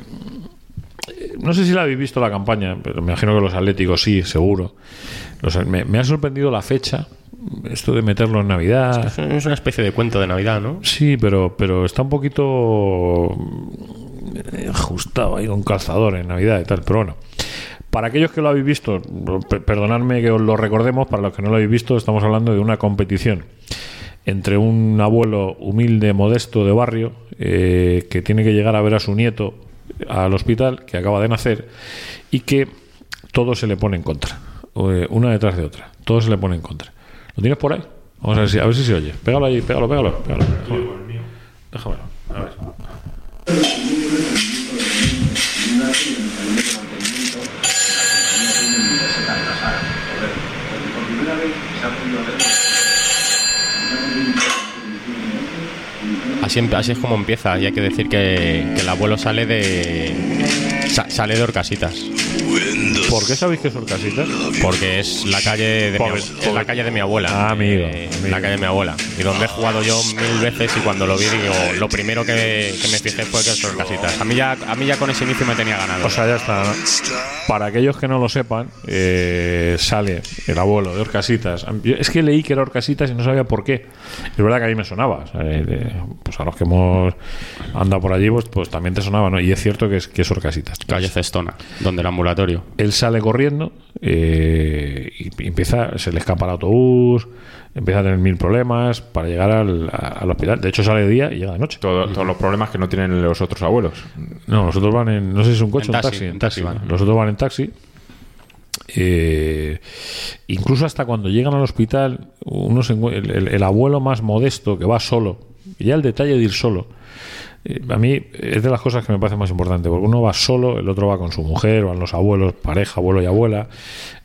no sé si la habéis visto la campaña, pero me imagino que los atléticos sí, seguro. Los- me, me ha sorprendido la fecha, esto de meterlo en Navidad. Es una especie de cuento de Navidad, ¿no? Sí, pero, pero está un poquito eh, ajustado ahí con calzador en Navidad y tal. Pero bueno, para aquellos que lo habéis visto, pe- perdonadme que os lo recordemos, para los que no lo habéis visto, estamos hablando de una competición entre un abuelo humilde, modesto de barrio, eh, que tiene que llegar a ver a su nieto al hospital, que acaba de nacer, y que todo se le pone en contra, eh, una detrás de otra, todo se le pone en contra. ¿Lo tienes por ahí? Vamos a ver si, a ver si se oye. Pégalo ahí, pégalo, pégalo. pégalo. Déjamelo. A ver. Así, así es como empieza. Y hay que decir que el abuelo sale de. Sa- sale de Orcasitas. ¿Por qué sabéis que son casitas? Porque es la calle de, mi, es la calle de mi abuela. Ah, amigo, Eh, amigo. La calle de mi abuela. Y donde he jugado yo mil veces y cuando lo vi, digo, lo primero que, que me fijé fue que son casitas. A mí, ya, a mí ya con ese inicio me tenía ganado. O sea, ya está. ¿no? Para aquellos que no lo sepan, eh, sale el abuelo de Orcasitas. Yo- es que leí que era Orcasitas y no sabía por qué. Es verdad que a mí me sonaba. o sea, eh, de- pues a los que hemos andado por allí, pues, pues también te sonaba, ¿no? Y es cierto que es, que es Orcasitas. Calle Cestona, donde el ambulatorio. Él sale corriendo eh, y empieza, se le escapa el autobús, empieza a tener mil problemas para llegar al, a- al hospital. De hecho, sale de día y llega de noche. Todo- todos los problemas que no tienen los otros abuelos. No, los otros van en. No sé si es un coche En o un taxi, taxi. En taxi. taxi van. Los otros van en taxi. Eh, incluso hasta cuando llegan al hospital, uno se encuent- el, el- el abuelo más modesto que va solo, y ya el detalle de ir solo, eh, a mí es de las cosas que me parece más importante, porque uno va solo, el otro va con su mujer, van los abuelos, pareja, abuelo y abuela,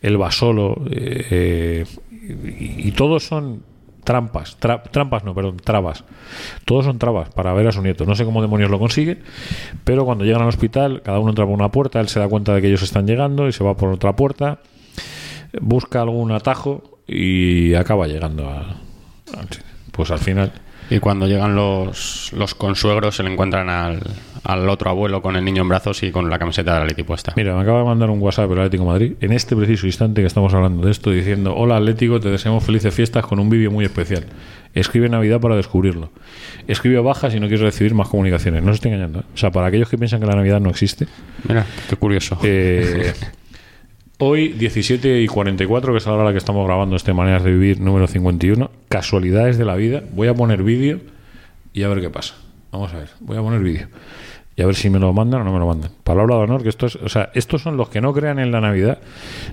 él va solo, eh, y, y todos son trampas, tra- trampas no, perdón, trabas. Todos son trabas para ver a su nieto. No sé cómo demonios lo consigue, pero cuando llegan al hospital, cada uno entra por una puerta, él se da cuenta de que ellos están llegando y se va por otra puerta, busca algún atajo y acaba llegando a. Pues al final, Y cuando llegan los, los consuegros se le encuentran al, al otro abuelo con el niño en brazos y con la camiseta de la Leti puesta. mira, me acaba de mandar un WhatsApp el Atlético de Madrid en este preciso instante que estamos hablando de esto, diciendo: Hola Atlético, te deseamos felices fiestas con un vídeo muy especial. Escribe Navidad para descubrirlo. Escribe baja si no quieres recibir más comunicaciones. No os estoy engañando. ¿eh? O sea, para aquellos que piensan que la Navidad no existe, Mira, qué curioso. Eh, hoy, 17 y 44, que es la hora a la que estamos grabando este Maneras de Vivir número 51, casualidades de la vida. Voy a poner vídeo y a ver qué pasa. Vamos a ver, voy a poner vídeo. Y a ver si me lo mandan o no me lo mandan. Palabra de honor, que esto es, o sea, estos son los que no crean en la Navidad.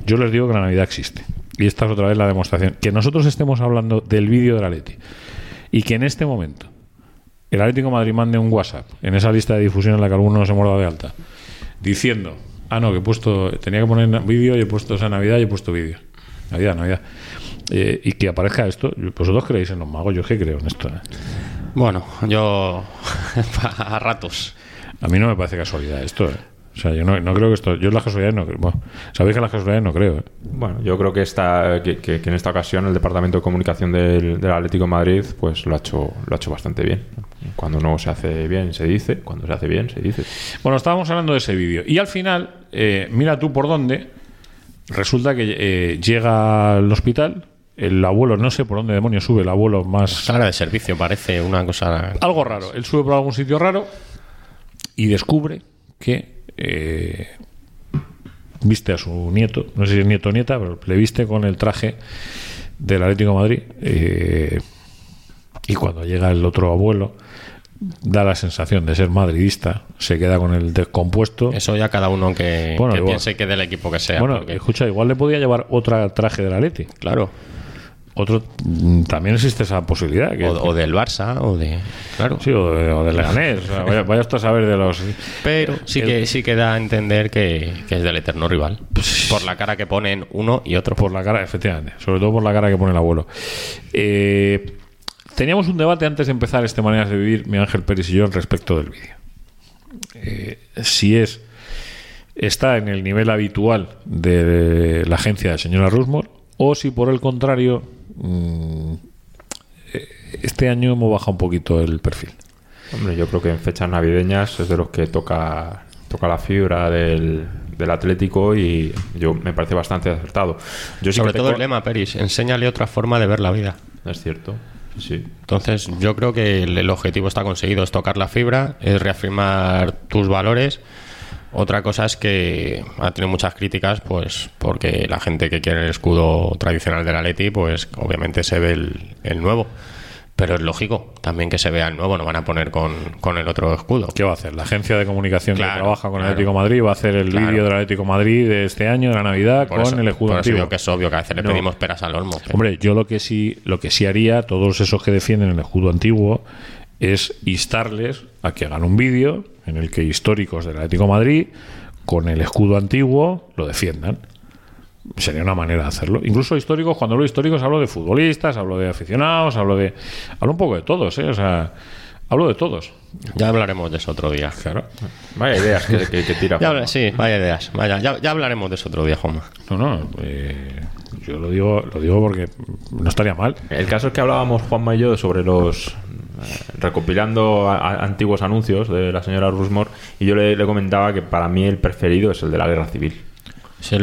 Yo les digo que la Navidad existe. Y esta es otra vez la demostración. Que nosotros estemos hablando del vídeo de la Leti y que en este momento el Atlético de Madrid mande un WhatsApp en esa lista de difusión en la que alguno no se muerda de alta diciendo, ah, no, que he puesto, tenía que poner vídeo y he puesto, o sea, Navidad y he puesto vídeo. Navidad, Navidad. Eh, y que aparezca esto, vosotros creéis en los magos, yo es que creo en esto. ¿eh? Bueno, yo a ratos. A mí no me parece casualidad esto. ¿eh? O sea, yo no, no creo que esto, yo en las casualidades no creo. Bueno, sabéis que en las casualidades no creo. ¿eh? Bueno, yo creo que, esta, que, que- que en esta ocasión el Departamento de Comunicación del, del Atlético de Madrid pues lo ha, hecho, lo ha hecho bastante bien. Cuando no se hace bien se dice, cuando se hace bien se dice. Bueno, estábamos hablando de ese vídeo. Y al final, eh, mira tú por dónde, resulta que eh, llega al hospital, el abuelo, no sé por dónde demonios sube, el abuelo más... Sala de servicio, parece una cosa. algo raro. Él sube por algún sitio raro y descubre que eh, viste a su nieto, no sé si es nieto o nieta, pero le viste con el traje del Atlético de Madrid. eh, y cuando llega el otro abuelo, da la sensación de ser madridista, se queda con el descompuesto. Eso ya cada uno que, Bueno, que piense que del equipo que sea. bueno, porque, escucha, igual le podía llevar otra traje del Atleti. claro. Otro, mm, también existe esa posibilidad. Que, O, o del Barça, o de. Claro. sí, o de, o de Leganés. O sea, vaya, vaya usted a saber de los. Pero sí El- que, sí que da a entender que, que es del eterno rival. Por la cara que ponen uno y otro. Por la cara, efectivamente. Sobre todo por la cara que pone el abuelo. Eh, teníamos un debate antes de empezar este Maneras de Vivir, mi Ángel Pérez y yo, al respecto del vídeo. Eh, si es está en el nivel habitual de la agencia de señora Rusmore o si por el contrario mm, eh, este año hemos bajado un poquito el perfil. Hombre, yo creo que en fechas navideñas es de los que toca, toca la fibra del, del Atlético y yo me parece bastante acertado. Yo sí Sobre que todo tengo- el lema, Peris, enséñale otra forma de ver la vida. Es cierto, sí. Entonces, yo creo que el, objetivo está conseguido, es tocar la fibra, es reafirmar tus valores. Otra cosa es que ha tenido muchas críticas, pues porque la gente que quiere el escudo tradicional del Atleti, pues obviamente se ve el, el nuevo. Pero es lógico también que se vea el nuevo, no van a poner con, con el otro escudo. ¿Qué va a hacer? La agencia de comunicación que trabaja con el claro. Atlético de Madrid va a hacer el Claro. vídeo del Atlético de Madrid de este año, de la Navidad, Por con eso- el escudo por eso antiguo. digo que es obvio que a veces le No. pedimos peras al olmo. pero- Hombre, yo lo que sí, lo que sí haría, todos esos que defienden el escudo antiguo, es instarles a que hagan un vídeo en el que históricos del Atlético de Madrid, con el escudo antiguo, lo defiendan. Sería una manera de hacerlo. Incluso históricos, cuando hablo de históricos, hablo de futbolistas, hablo de aficionados, hablo de. Hablo un poco de todos, ¿eh? O sea, hablo de todos. Ya hablaremos de eso otro día. Claro. Vaya ideas que, que- que tira. Ya sí, vaya ideas. Vaya, ya, ya hablaremos de eso otro día, Juanma. No, no. eh, yo lo digo, lo digo porque no estaría mal. El caso es que hablábamos Juanma y yo sobre los eh, recopilando a- a- antiguos anuncios de la señora Rusmore y yo le, le comentaba que para mí el preferido es el de la guerra civil.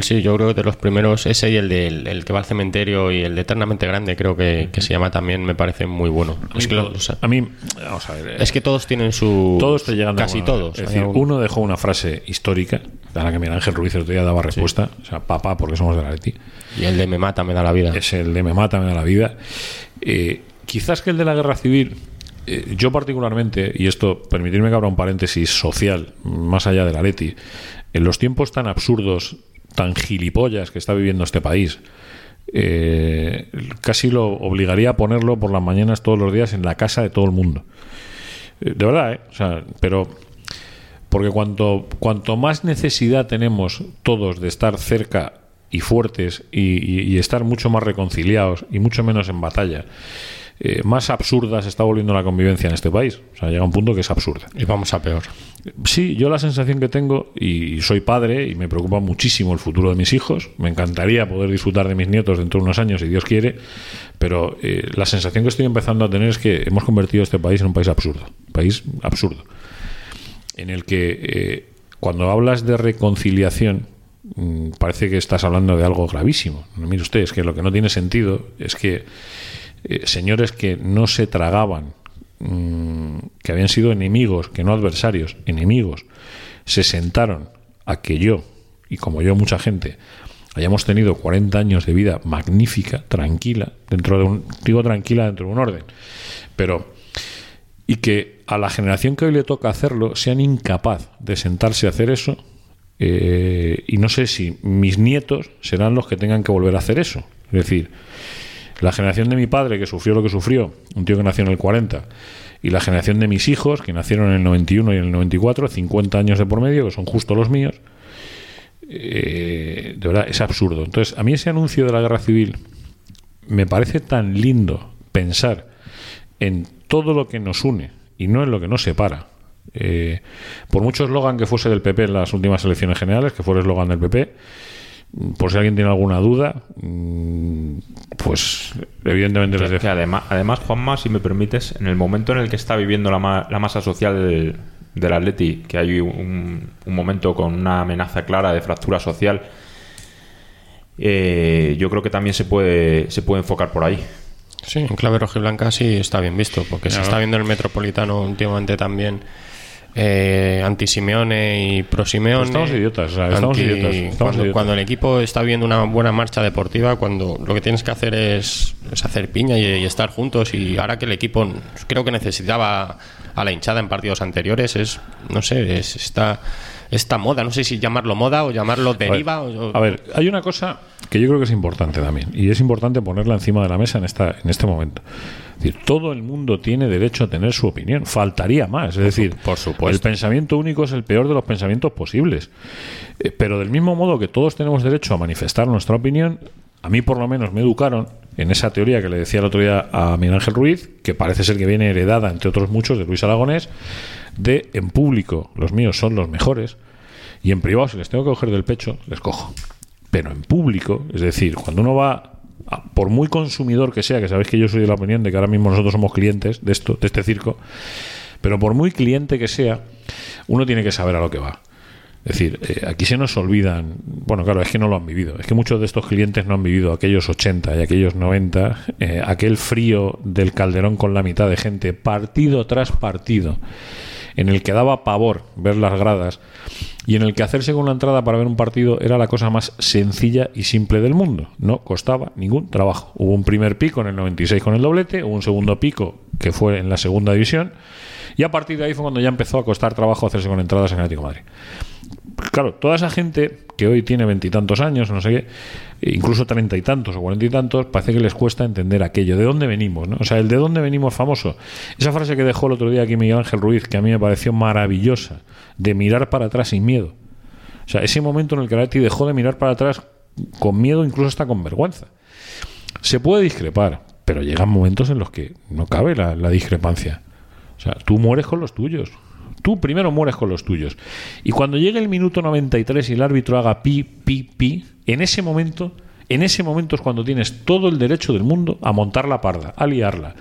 Sí, yo creo que de los primeros, ese y el del el que va al cementerio y el de Eternamente Grande, creo que, que se llama también, me parece muy bueno. Es que, lo- o sea, A mí, vamos a ver. eh, es que todos tienen su. todos te llegan de Casi alguna todos. Es decir, algún- uno dejó una frase histórica, a la que Miguel Ángel Ruiz el otro día daba respuesta. O sea, papá, porque somos de la Leti. Y el de Me mata, me da la vida. Es el de me mata, me da la vida. Eh, quizás que el de la guerra civil, eh, yo particularmente, y esto, permitirme que abra un paréntesis social, más allá de la Leti, en los tiempos tan absurdos, tan gilipollas que está viviendo este país, eh, casi lo obligaría a ponerlo por las mañanas todos los días en la casa de todo el mundo. Eh, De verdad, ¿eh? O sea, pero porque cuanto, cuanto más necesidad tenemos todos de estar cerca y fuertes y, y- y estar mucho más reconciliados y mucho menos en batalla, eh, más absurda se está volviendo la convivencia en este país. O sea, llega un punto que es absurda. Y vamos a peor. Sí, yo la sensación que tengo, y soy padre y me preocupa muchísimo el futuro de mis hijos, me encantaría poder disfrutar de mis nietos dentro de unos años, si Dios quiere, pero eh, la sensación que estoy empezando a tener es que hemos convertido este país en un país absurdo, país absurdo, en el que eh, cuando hablas de reconciliación mm, parece que estás hablando de algo gravísimo. Mire usted, es que lo que no tiene sentido es que eh, señores que no se tragaban, mm, que habían sido enemigos, que no adversarios, enemigos, se sentaron a que yo, y como yo mucha gente, hayamos tenido 40 años de vida magnífica, tranquila, dentro de un, digo tranquila dentro de un orden, pero y que a la generación que hoy le toca hacerlo sean incapaz de sentarse a hacer eso eh, y no sé si mis nietos serán los que tengan que volver a hacer eso. Es decir, la generación de mi padre que sufrió lo que sufrió, un tío que nació en el 40, y la generación de mis hijos que nacieron en el 91 y en el 94, 50 años de por medio, que son justo los míos, eh, de verdad es absurdo. Entonces, a mí ese anuncio de la guerra civil me parece tan lindo pensar en todo lo que nos une y no en lo que nos separa. Eh, por mucho eslogan que fuese del PP en las últimas elecciones generales, que fuera el eslogan del PP, por si alguien tiene alguna duda, mm, pues evidentemente les Que dejo. además, además, Juanma, si me permites, en el momento en el que está viviendo la, ma- la masa social del, del Atleti, que hay un, un momento con una amenaza clara de fractura social, eh, yo creo que también se puede, se puede enfocar por ahí. Sí, en clave rojiblanca sí está bien visto, porque se está viendo el Metropolitano últimamente también eh, anti-Simeone y pro-Simeone. Pues estamos idiotas, o sea, estamos Anti- idiotas, estamos cuando, idiotas. cuando el equipo está viendo una buena marcha deportiva, cuando lo que tienes que hacer es, es hacer piña y, y estar juntos, y ahora que el equipo creo que necesitaba a la hinchada en partidos anteriores, es, no sé, es esta, esta moda, no sé si llamarlo moda o llamarlo A ver, deriva. o- A ver, hay una cosa que yo creo que es importante también, y es importante ponerla encima de la mesa en, esta, en este momento. Es decir, todo el mundo tiene derecho a tener su opinión, faltaría más. Es decir, por supuesto. el pensamiento único es el peor de los pensamientos posibles. Eh, Pero del mismo modo que todos tenemos derecho a manifestar nuestra opinión, a mí por lo menos me educaron en esa teoría que le decía el otro día a Miguel Ángel Ruiz, que parece ser que viene heredada, entre otros muchos, de Luis Aragonés, de en público los míos son los mejores y en privado si les tengo que coger del pecho, les cojo. Pero en público, es decir, cuando uno va por muy consumidor que sea, que sabéis que yo soy de la opinión de que ahora mismo nosotros somos clientes de esto, de este circo, pero por muy cliente que sea, uno tiene que saber a lo que va. Es decir, eh, aquí se nos olvidan, bueno, claro, es que no lo han vivido, es que muchos de estos clientes no han vivido aquellos 80 y aquellos 90, eh, aquel frío del calderón con la mitad de gente, partido tras partido, en el que daba pavor ver las gradas y en el que hacerse con una entrada para ver un partido era la cosa más sencilla y simple del mundo. No costaba ningún trabajo. Hubo un primer pico en el 96 con el doblete, hubo un segundo pico que fue en la segunda división y a partir de ahí fue cuando ya empezó a costar trabajo hacerse con entradas en Atlético Madrid. Claro, toda esa gente que hoy tiene veintitantos años, no sé qué, incluso treinta y tantos o cuarenta y tantos, parece que les cuesta entender aquello, de dónde venimos, ¿no? O sea, el de dónde venimos famoso. Esa frase que dejó el otro día aquí Miguel Ángel Ruiz, que a mí me pareció maravillosa, de mirar para atrás sin miedo. O sea, ese momento en el que Atleti dejó de mirar para atrás con miedo, incluso hasta con vergüenza. Se puede discrepar, pero llegan momentos en los que no cabe la, la discrepancia. O sea, tú mueres con los tuyos. Tú primero mueres con los tuyos. Y cuando llegue el minuto 93 y el árbitro haga pi, pi, pi, en ese momento, en ese momento es cuando tienes todo el derecho del mundo a montar la parda, a liarla,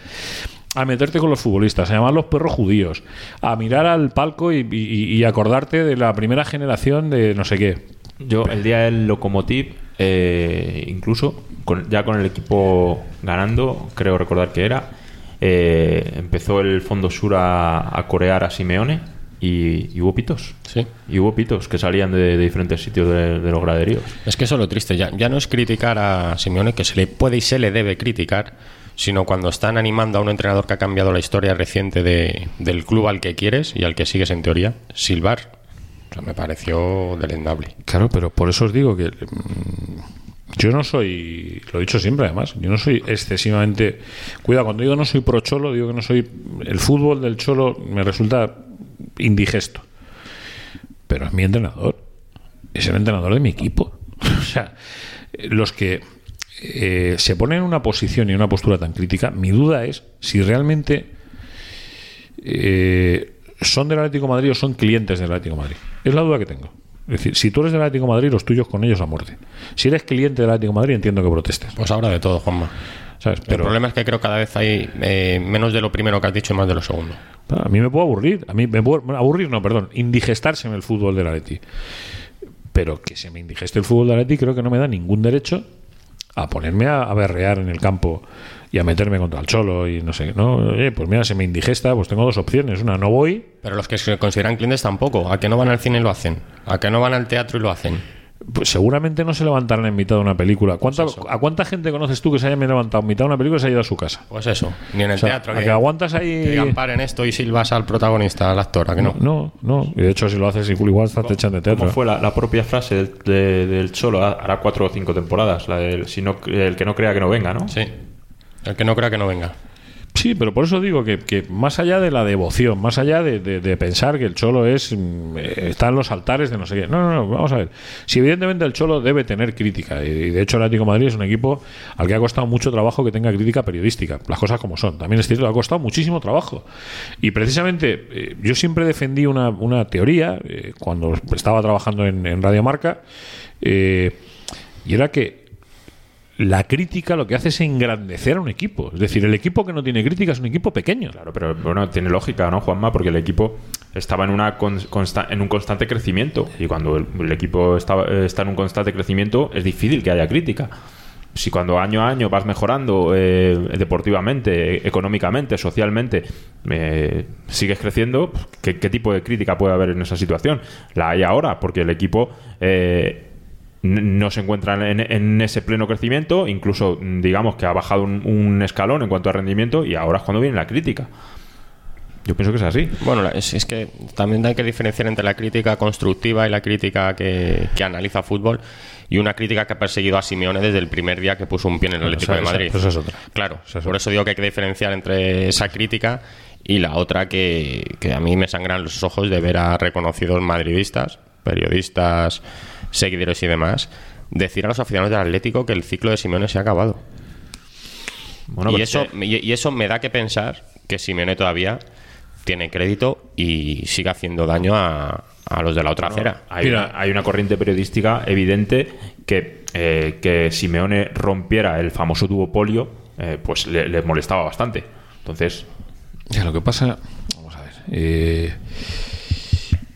a meterte con los futbolistas, a llamar los perros judíos, a mirar al palco y, acordarte de la primera generación de no sé qué. Yo, el día del Lokomotiv, eh, incluso con- ya con el equipo ganando, creo recordar que era, eh, empezó el Fondo Sur a, a corear a Simeone y, y hubo pitos. Sí. Y hubo pitos que salían de, de diferentes sitios de, de los graderíos. Es que eso es lo triste. Ya, ya no es criticar a Simeone, que se le puede y se le debe criticar, sino cuando están animando a un entrenador que ha cambiado la historia reciente de- del club al que quieres y al que sigues en teoría, silbar. O sea, me pareció delendable. Claro, pero por eso os digo que mm, yo no soy, lo he dicho siempre además, yo no soy excesivamente, cuidado, cuando digo no soy pro cholo, digo que no soy, el fútbol del cholo me resulta indigesto, pero es mi entrenador, es el entrenador de mi equipo. O sea, los que eh, se ponen en una posición y en una postura tan crítica, mi duda es si realmente eh, son del Atlético Madrid o son clientes del Atlético Madrid. Es la duda que tengo. Es decir, si tú eres del Atlético de Madrid, los tuyos con ellos a muerte. Si eres cliente del Atlético de Madrid, entiendo que protestes. Pues ahora de todo, Juanma. ¿sabes? el Pero problema es que creo que cada vez hay eh, menos de lo primero que has dicho y más de lo segundo. a mí me puedo aburrir. A mí me puedo, aburrir, no, perdón. Indigestarse en el fútbol del Atleti. Pero que se me indigeste el fútbol del Atleti, creo que no me da ningún derecho a ponerme a, berrear en el campo y a meterme contra el cholo y no sé. No, oye, pues mira, se me indigesta, pues tengo dos opciones. Una, no voy, Pero los que se consideran clientes tampoco. A que no van al cine lo hacen. A que no van al teatro y lo hacen. Pues seguramente no se levantarán en mitad de una película. ¿Cuánta, Pues eso. ¿A cuánta gente conoces tú que se haya levantado en mitad de una película y se haya ido a su casa? Pues eso. Ni en el O sea, teatro. a que aguantas ahí- que digan paren esto y silbas al protagonista, al actor. ¿a que no? No, no. Y de hecho, si lo haces igual, hasta te echan de teatro. Como fue la, la propia frase del, de- del Cholo, hará cuatro o cinco temporadas, la del si no, el que no crea que no venga, ¿no? Sí. El que no crea que no venga. Sí, pero por eso digo que, que más allá de la devoción, más allá de, de- pensar que el cholo es mm, eh, está en los altares de no sé qué. No, no, no, vamos a ver. Si evidentemente el cholo debe tener crítica, y de hecho el Atlético Madrid es un equipo al que ha costado mucho trabajo que tenga crítica periodística, las cosas como son. También es cierto, ha costado muchísimo trabajo. Y precisamente eh, yo siempre defendí una, una teoría eh, cuando estaba trabajando en, en Radio Marca, y era que la crítica lo que hace es engrandecer a un equipo. Es decir, el equipo que no tiene crítica es un equipo pequeño. Claro, pero bueno, tiene lógica, ¿no, Juanma? Porque el equipo estaba en, una con- consta- en un constante crecimiento. Y cuando el, equipo está, eh, está en un constante crecimiento, es difícil que haya crítica. Si cuando año a año vas mejorando eh, deportivamente, económicamente, socialmente, eh, sigues creciendo, ¿qué, qué tipo de crítica puede haber en esa situación? La hay ahora, porque el equipo eh, no se encuentra en, en ese pleno crecimiento, incluso mm, digamos que ha bajado un, un escalón en cuanto a rendimiento y ahora es cuando viene la crítica. Yo pienso que es así. Bueno, es, es que también hay que diferenciar entre la crítica constructiva y la crítica que, que analiza fútbol y una crítica que ha perseguido a Simeone desde el primer día que puso un pie en el Atlético de Madrid. esa es otra. Claro, Esa es por eso digo que hay que diferenciar entre esa crítica y la otra que, que a mí me sangran los ojos de ver a reconocidos madridistas, periodistas, seguidores y demás, decir a los aficionados del Atlético que el ciclo de Simeone se ha acabado. Bueno, y, pero eso, que- y, y eso me da que pensar que Simeone todavía tiene crédito y sigue haciendo daño a, a los de la otra acera. Hay, una, hay una corriente periodística evidente que, eh, que Simeone rompiera el famoso duopolio, eh, pues le, le molestaba bastante. Entonces, Ya, lo que pasa, vamos a ver. eh,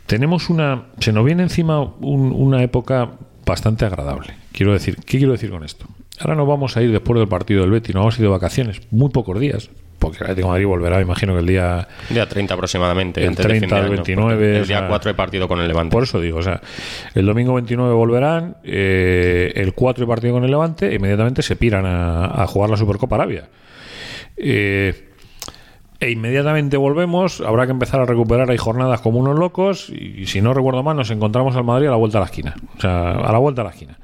tenemos una. Se nos viene encima un- una época bastante agradable. Quiero decir, ¿qué quiero decir con esto? Ahora nos vamos a ir después del partido del Betis, nos vamos a ir de vacaciones, muy pocos días, porque el Atlético de Madrid volverá, imagino que el día. Día 30 aproximadamente. El antes de fin de 30 al año, 29, porque o El día sea, 4 de partido con el Levante. Por eso digo, o sea, el domingo 29 volverán, eh, el 4 hay partido con el Levante, e inmediatamente se piran a, a jugar la Supercopa Arabia. Eh, e inmediatamente volvemos, habrá que empezar a recuperar, hay jornadas como unos locos, y, si no recuerdo mal, nos encontramos al Madrid a la vuelta a la esquina. O sea, a la vuelta a la esquina.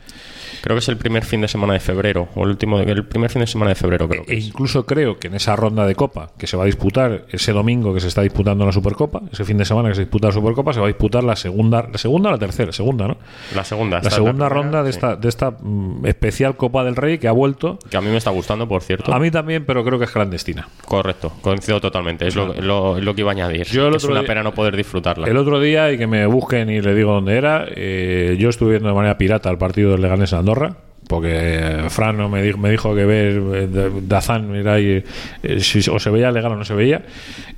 Creo que es el primer fin de semana de febrero, o el último, el primer fin de semana de febrero, creo que E es. incluso creo que en esa ronda de Copa que se va a disputar ese domingo que se está disputando la Supercopa, ese fin de semana que se disputa la Supercopa, se va a disputar la segunda, la segunda o la tercera, segunda, ¿no? La segunda. La segunda primera, ronda de sí. esta, de esta mm, especial Copa del Rey que ha vuelto. Que a mí me está gustando, por cierto. A mí también, pero creo que es clandestina. Correcto, coincido totalmente. Es lo, lo- es lo que iba a añadir. Yo el es otro una día- pena no poder disfrutarla. El otro día, y que me busquen y le digo dónde era, eh, yo estuve viendo de manera pirata el partido del Leganés en Andorra. Porque Fran no me dijo, me dijo que ver eh, de- Dazán era ahí, eh, si o se veía legal o no se veía.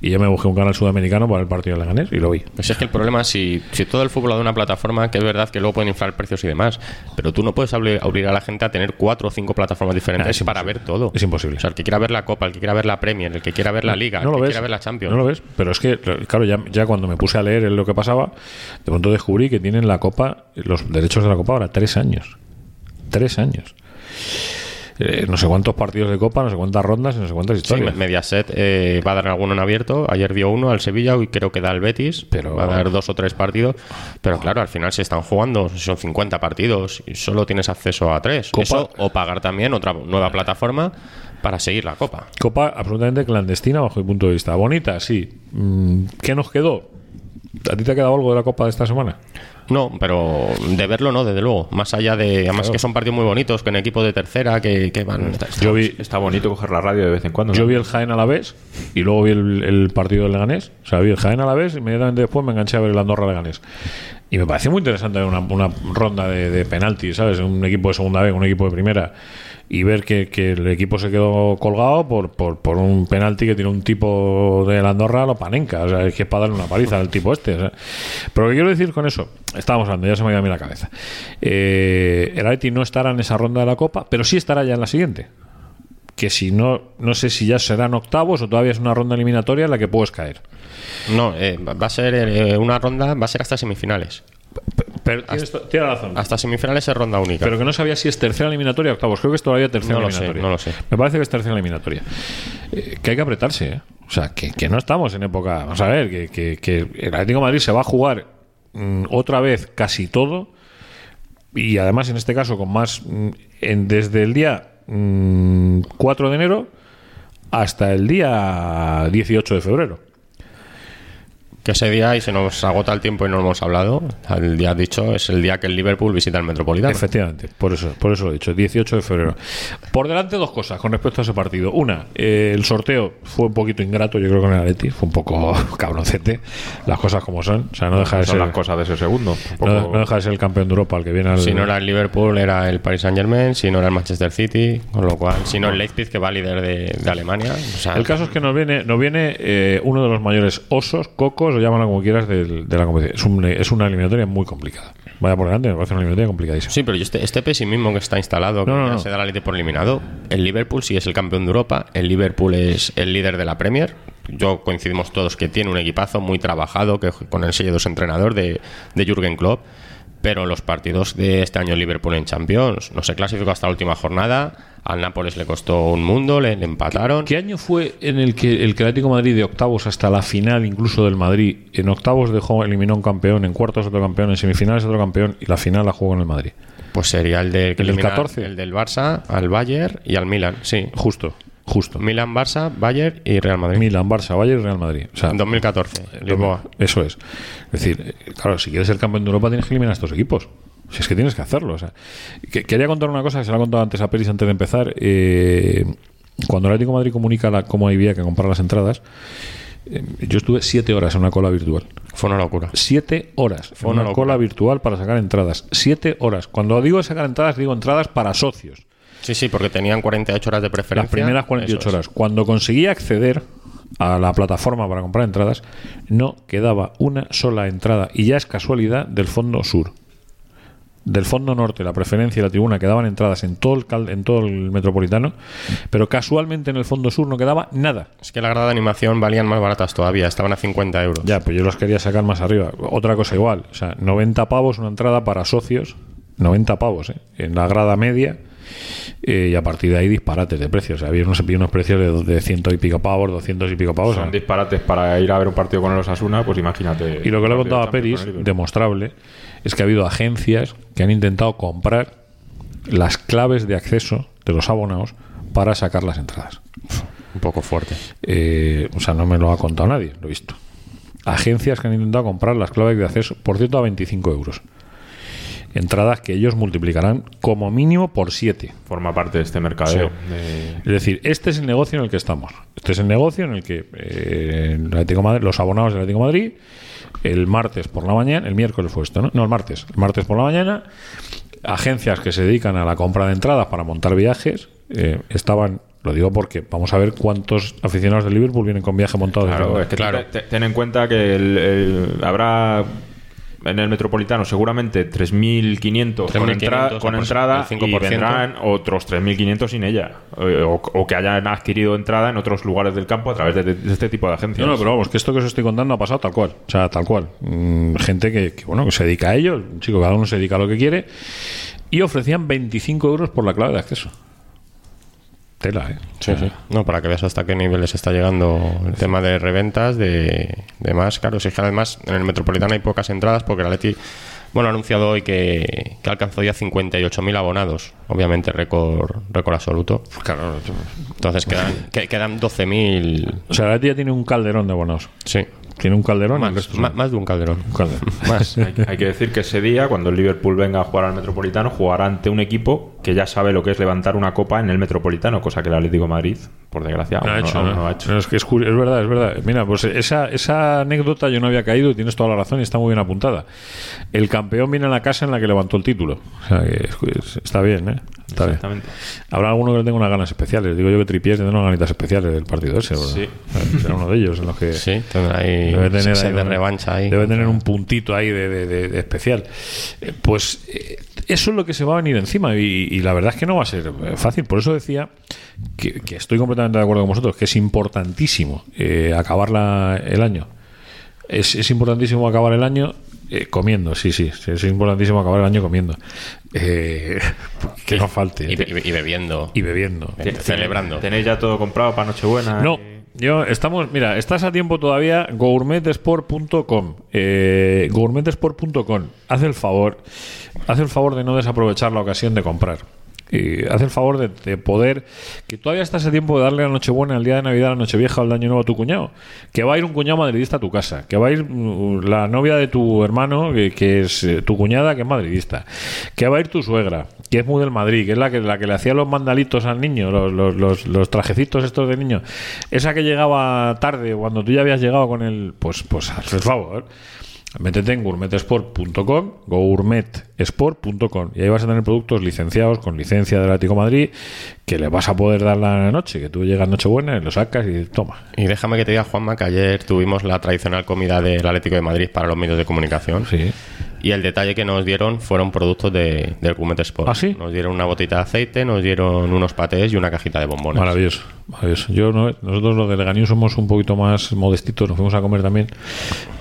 Y yo me busqué un canal sudamericano para el partido del Leganés y lo vi. Pues es que el problema es si, si todo el fútbol da una plataforma, que es verdad que luego pueden inflar precios y demás, pero tú no puedes obli- obligar a la gente a tener cuatro o cinco plataformas diferentes es para ver todo. Es imposible. O sea, el que quiera ver la Copa, el que quiera ver la Premier, el que quiera ver la Liga, no el lo que ves. quiera ver la Champions. No lo ves, pero es que, claro, ya, ya cuando me puse a leer lo que pasaba, de pronto descubrí que tienen la Copa, los derechos de la Copa ahora tres años. Tres años. Eh, no sé cuántos partidos de Copa, no sé cuántas rondas y no sé cuántas Sí, historias. Me- Mediaset eh, va a dar alguno en abierto. Ayer dio uno al Sevilla y creo que da al Betis. Pero- Va a dar dos o tres partidos. Pero claro, al final se están jugando, son 50 partidos y solo tienes acceso a tres. Copa- Eso, o pagar también otra nueva plataforma para seguir la Copa. Copa absolutamente clandestina bajo mi punto de vista. Bonita, sí. Mm, ¿Qué nos quedó? ¿A ti te ha quedado algo de la Copa de esta semana? No, pero de verlo no, desde luego. Más allá de. Además, que son partidos muy bonitos, con equipos de tercera que, que van. Yo vi, está bonito coger la radio de vez en cuando. ¿no? yo vi el Jaén a la vez y luego vi el, el partido del Leganés. O sea, vi el Jaén a la vez y inmediatamente después me enganché a ver el Andorra Leganés. Y me pareció muy interesante una, una ronda de, de penaltis, ¿sabes? Un equipo de segunda vez, un equipo de primera. Y ver que, que el equipo se quedó colgado por, por, un penalti que tiró un tipo de la Andorra lo panenca. O sea, es que es para darle una paliza al tipo este. o sea. Pero lo que quiero decir con eso, estábamos hablando, ya se me ha ido a mí la cabeza. Eh, el Atleti no estará en esa ronda de la Copa, pero sí estará ya en la siguiente que si no, no sé si ya serán octavos o todavía es una ronda eliminatoria en la que puedes caer. No, eh, va a ser eh, una ronda, va a ser hasta semifinales. Pero tienes, tienes razón. Hasta semifinales es ronda única. Pero que no sabía si es tercera eliminatoria o octavos. Creo que es todavía tercera No lo sé, eliminatoria. no lo sé. Me parece que es tercera eliminatoria. Eh, que hay que apretarse, ¿eh? O sea, que, que no estamos en época. Vamos a ver, que, que, que el Atlético de Madrid se va a jugar mm, otra vez casi todo. Y además, en este caso, con más. mm, en- desde el día mm, 4 de enero hasta el día 18 de febrero. Que ese día, y se nos agota el tiempo y no lo hemos hablado, el día dicho es el día que el Liverpool visita el Metropolitano. Efectivamente, por eso, por eso lo he dicho, 18 de febrero. Por delante dos cosas con respecto a ese partido. Una, eh, el sorteo fue un poquito ingrato, yo creo con el Atleti, fue un poco cabroncete, las cosas como son. O sea, no deja de son ser, las cosas de ese segundo. No, no deja de ser el campeón de Europa, el que viene al... Si no era el Liverpool, era el Paris Saint Germain, si no era el Manchester City, con lo cual, si no el Leipzig, que va líder de, de Alemania. O sea, El caso es que nos viene, nos viene eh, uno de los mayores osos, cocos, o llámalo como quieras, de, la competición. Es, un- es una eliminatoria muy complicada. Vaya por delante, me parece una eliminatoria complicadísima. Sí, pero yo este, este pesimismo que está instalado, que No, no, ya no. se da la ley por eliminado, el Liverpool sí es el campeón de Europa, el Liverpool es el líder de la Premier. Yo coincidimos todos que tiene un equipazo muy trabajado, que con el sello de su entrenador de, de Jürgen Klopp. Pero los partidos de este año Liverpool en Champions no se clasificó hasta la última jornada. Al Nápoles le costó un mundo, le, le empataron. ¿Qué año fue en el que el Atlético de Madrid de octavos hasta la final incluso del Madrid? En octavos dejó, eliminó un campeón, en cuartos otro campeón, en semifinales otro campeón y la final la jugó en el Madrid. Pues sería el del, ¿El del elimina 14? el del Barça, al Bayern y al Milan. Sí. Justo, justo. Milan, Barça, Bayern y Real Madrid. Milan, Barça, Bayern y Real Madrid. O sea, En 2014. Lisboa. Eso es. Es decir, claro, si quieres ser campeón de Europa tienes que eliminar a estos equipos. Si es que tienes que hacerlo. O sea, que- quería contar una cosa que se la he contado antes a Peris antes de empezar. Eh, cuando el Atlético de Madrid comunica la, cómo había que comprar las entradas, Eh, Yo estuve siete horas en una cola virtual. Fue una locura. Siete horas Fue en una una cola virtual para sacar entradas. Siete horas. Cuando digo sacar entradas, digo entradas para socios. Sí, sí, porque tenían 48 horas de preferencia. Las primeras 48 Eso es. horas. Cuando conseguí acceder a la plataforma para comprar entradas, no quedaba una sola entrada. Y ya es casualidad del fondo sur. Del fondo norte, la preferencia y la tribuna quedaban entradas en todo el, cal- en todo el metropolitano, pero casualmente en el fondo sur no quedaba nada. Es que la grada de animación valían más baratas todavía, estaban a 50 euros. Ya, pues yo los quería sacar más arriba. Otra cosa igual, o sea, 90 pavos una entrada para socios, 90 pavos, ¿eh? en la grada media, eh, y a partir de ahí disparates de precios. O sea, había unos, había unos precios de, de ciento y pico pavos, 200 y pico pavos. Son o sea, disparates para ir a ver un partido con los Asuna, pues imagínate. y lo que le he contado a Peris, el demostrable, es que ha habido agencias que han intentado comprar las claves de acceso de los abonados para sacar las entradas. Un poco fuerte. Eh, o sea, no me lo ha contado nadie, lo he visto. Agencias que han intentado comprar las claves de acceso, por cierto, a 25 euros. Entradas que ellos multiplicarán como mínimo por 7. Forma parte de este mercadeo. de- Es decir, este es el negocio en el que estamos. Este es el negocio en el que eh, el Atlético de Madrid- los abonados del Atlético de Madrid, el martes por la mañana, el miércoles fue esto, ¿no? No, el martes. El martes por la mañana, agencias que se dedican a la compra de entradas para montar viajes, eh, estaban, lo digo porque vamos a ver cuántos aficionados de Liverpool vienen con viaje montado. Claro, es que Claro. ten en cuenta que el- el- habrá en el metropolitano seguramente 3.500 con, 3.500 entra- con entrada y 5%. vendrán otros 3.500 sin ella. Eh, O, o que hayan adquirido entrada en otros lugares del campo a través de, de este tipo de agencias. No, no, pero vamos, que esto que os estoy contando ha pasado tal cual. O sea, tal cual. Mm, gente que, que, bueno, que se dedica a ello. Un chico, cada uno se dedica a lo que quiere. Y ofrecían 25 euros por la clave de acceso. Tela, ¿eh? Sí, sí. No, para que veas hasta qué niveles está llegando el tema de reventas, de, de más. Claro, si es que además en el Metropolitano hay pocas entradas porque el Atleti, bueno, ha anunciado hoy que, que alcanzó ya 58.000 abonados. Obviamente récord récord absoluto. Claro. Entonces quedan, que- quedan 12.000. O sea, la tía tiene un calderón de abonados. Sí. Tiene un calderón el Más, más de un calderón. un calderón. Más. Hay, hay que decir que ese día, cuando el Liverpool venga a jugar al Metropolitano, jugará ante un equipo que ya sabe lo que es levantar una copa en el Metropolitano, cosa que el Atlético de Madrid, por desgracia, No aún ha hecho, aún ¿no? no ha hecho. No, es que es, verdad, es verdad. Mira, pues esa, esa anécdota yo no había caído y tienes toda la razón y está muy bien apuntada. El campeón viene a la casa en la que levantó el título. O sea, que es- es- está bien, ¿eh? Está bien. Exactamente. Habrá alguno que le tenga unas ganas especiales. Digo yo que Tripiés tiene unas ganitas especiales del partido ese. ¿verdad? Sí. Será uno de ellos en los que Sí, tendrá ahí debe tener, ahí de un- revancha ahí. debe tener un puntito ahí de, de- de- de especial. Eh, pues eh, eso es lo que se va a venir encima y, y la verdad es que no va a ser eh, fácil. Por eso decía que, que estoy completamente de acuerdo con vosotros, que es importantísimo eh, acabar la- el año. Es, es importantísimo acabar el año eh, comiendo, sí, sí, sí, es importantísimo acabar el año comiendo. Eh, que no falte. Y, y- y bebiendo. y bebiendo. Eh, celebrando. ¿Tenéis ya todo comprado para Nochebuena? No, Y- yo estamos, mira, estás a tiempo todavía, gourmetesport.com, eh, gourmetesport.com, haz el favor, haz el favor de no desaprovechar la ocasión de comprar. Y haz el favor de, de poder, que todavía estás a tiempo de darle la Nochebuena, el día de Navidad, la Nochevieja o el Año Nuevo a tu cuñado. Que va a ir un cuñado madridista a tu casa. Que va a ir mm, la novia de tu hermano, que, que es eh, tu cuñada, que es madridista. Que va a ir tu suegra, que es muy del Madrid, que es la que, la que le hacía los mandalitos al niño, los, los, los, trajecitos estos de niño. Esa que llegaba tarde, cuando tú ya habías llegado con el. Pues, pues haz el favor. Métete en gourmetesport.com, gourmetesport.com y ahí vas a tener productos licenciados con licencia del Atlético de Madrid que le vas a poder dar la noche, que tú llegas Nochebuena y lo sacas y toma. Y déjame que te diga, Juanma, que ayer tuvimos la tradicional comida del Atlético de Madrid para los medios de comunicación. Sí. Y el detalle que nos dieron fueron productos de, del Gourmet Sport. ¿Ah, sí? Nos dieron una botita de aceite, nos dieron unos patés y una cajita de bombones. Maravilloso, maravilloso. Yo no, nosotros los de Leganius somos un poquito más modestitos, nos fuimos a comer también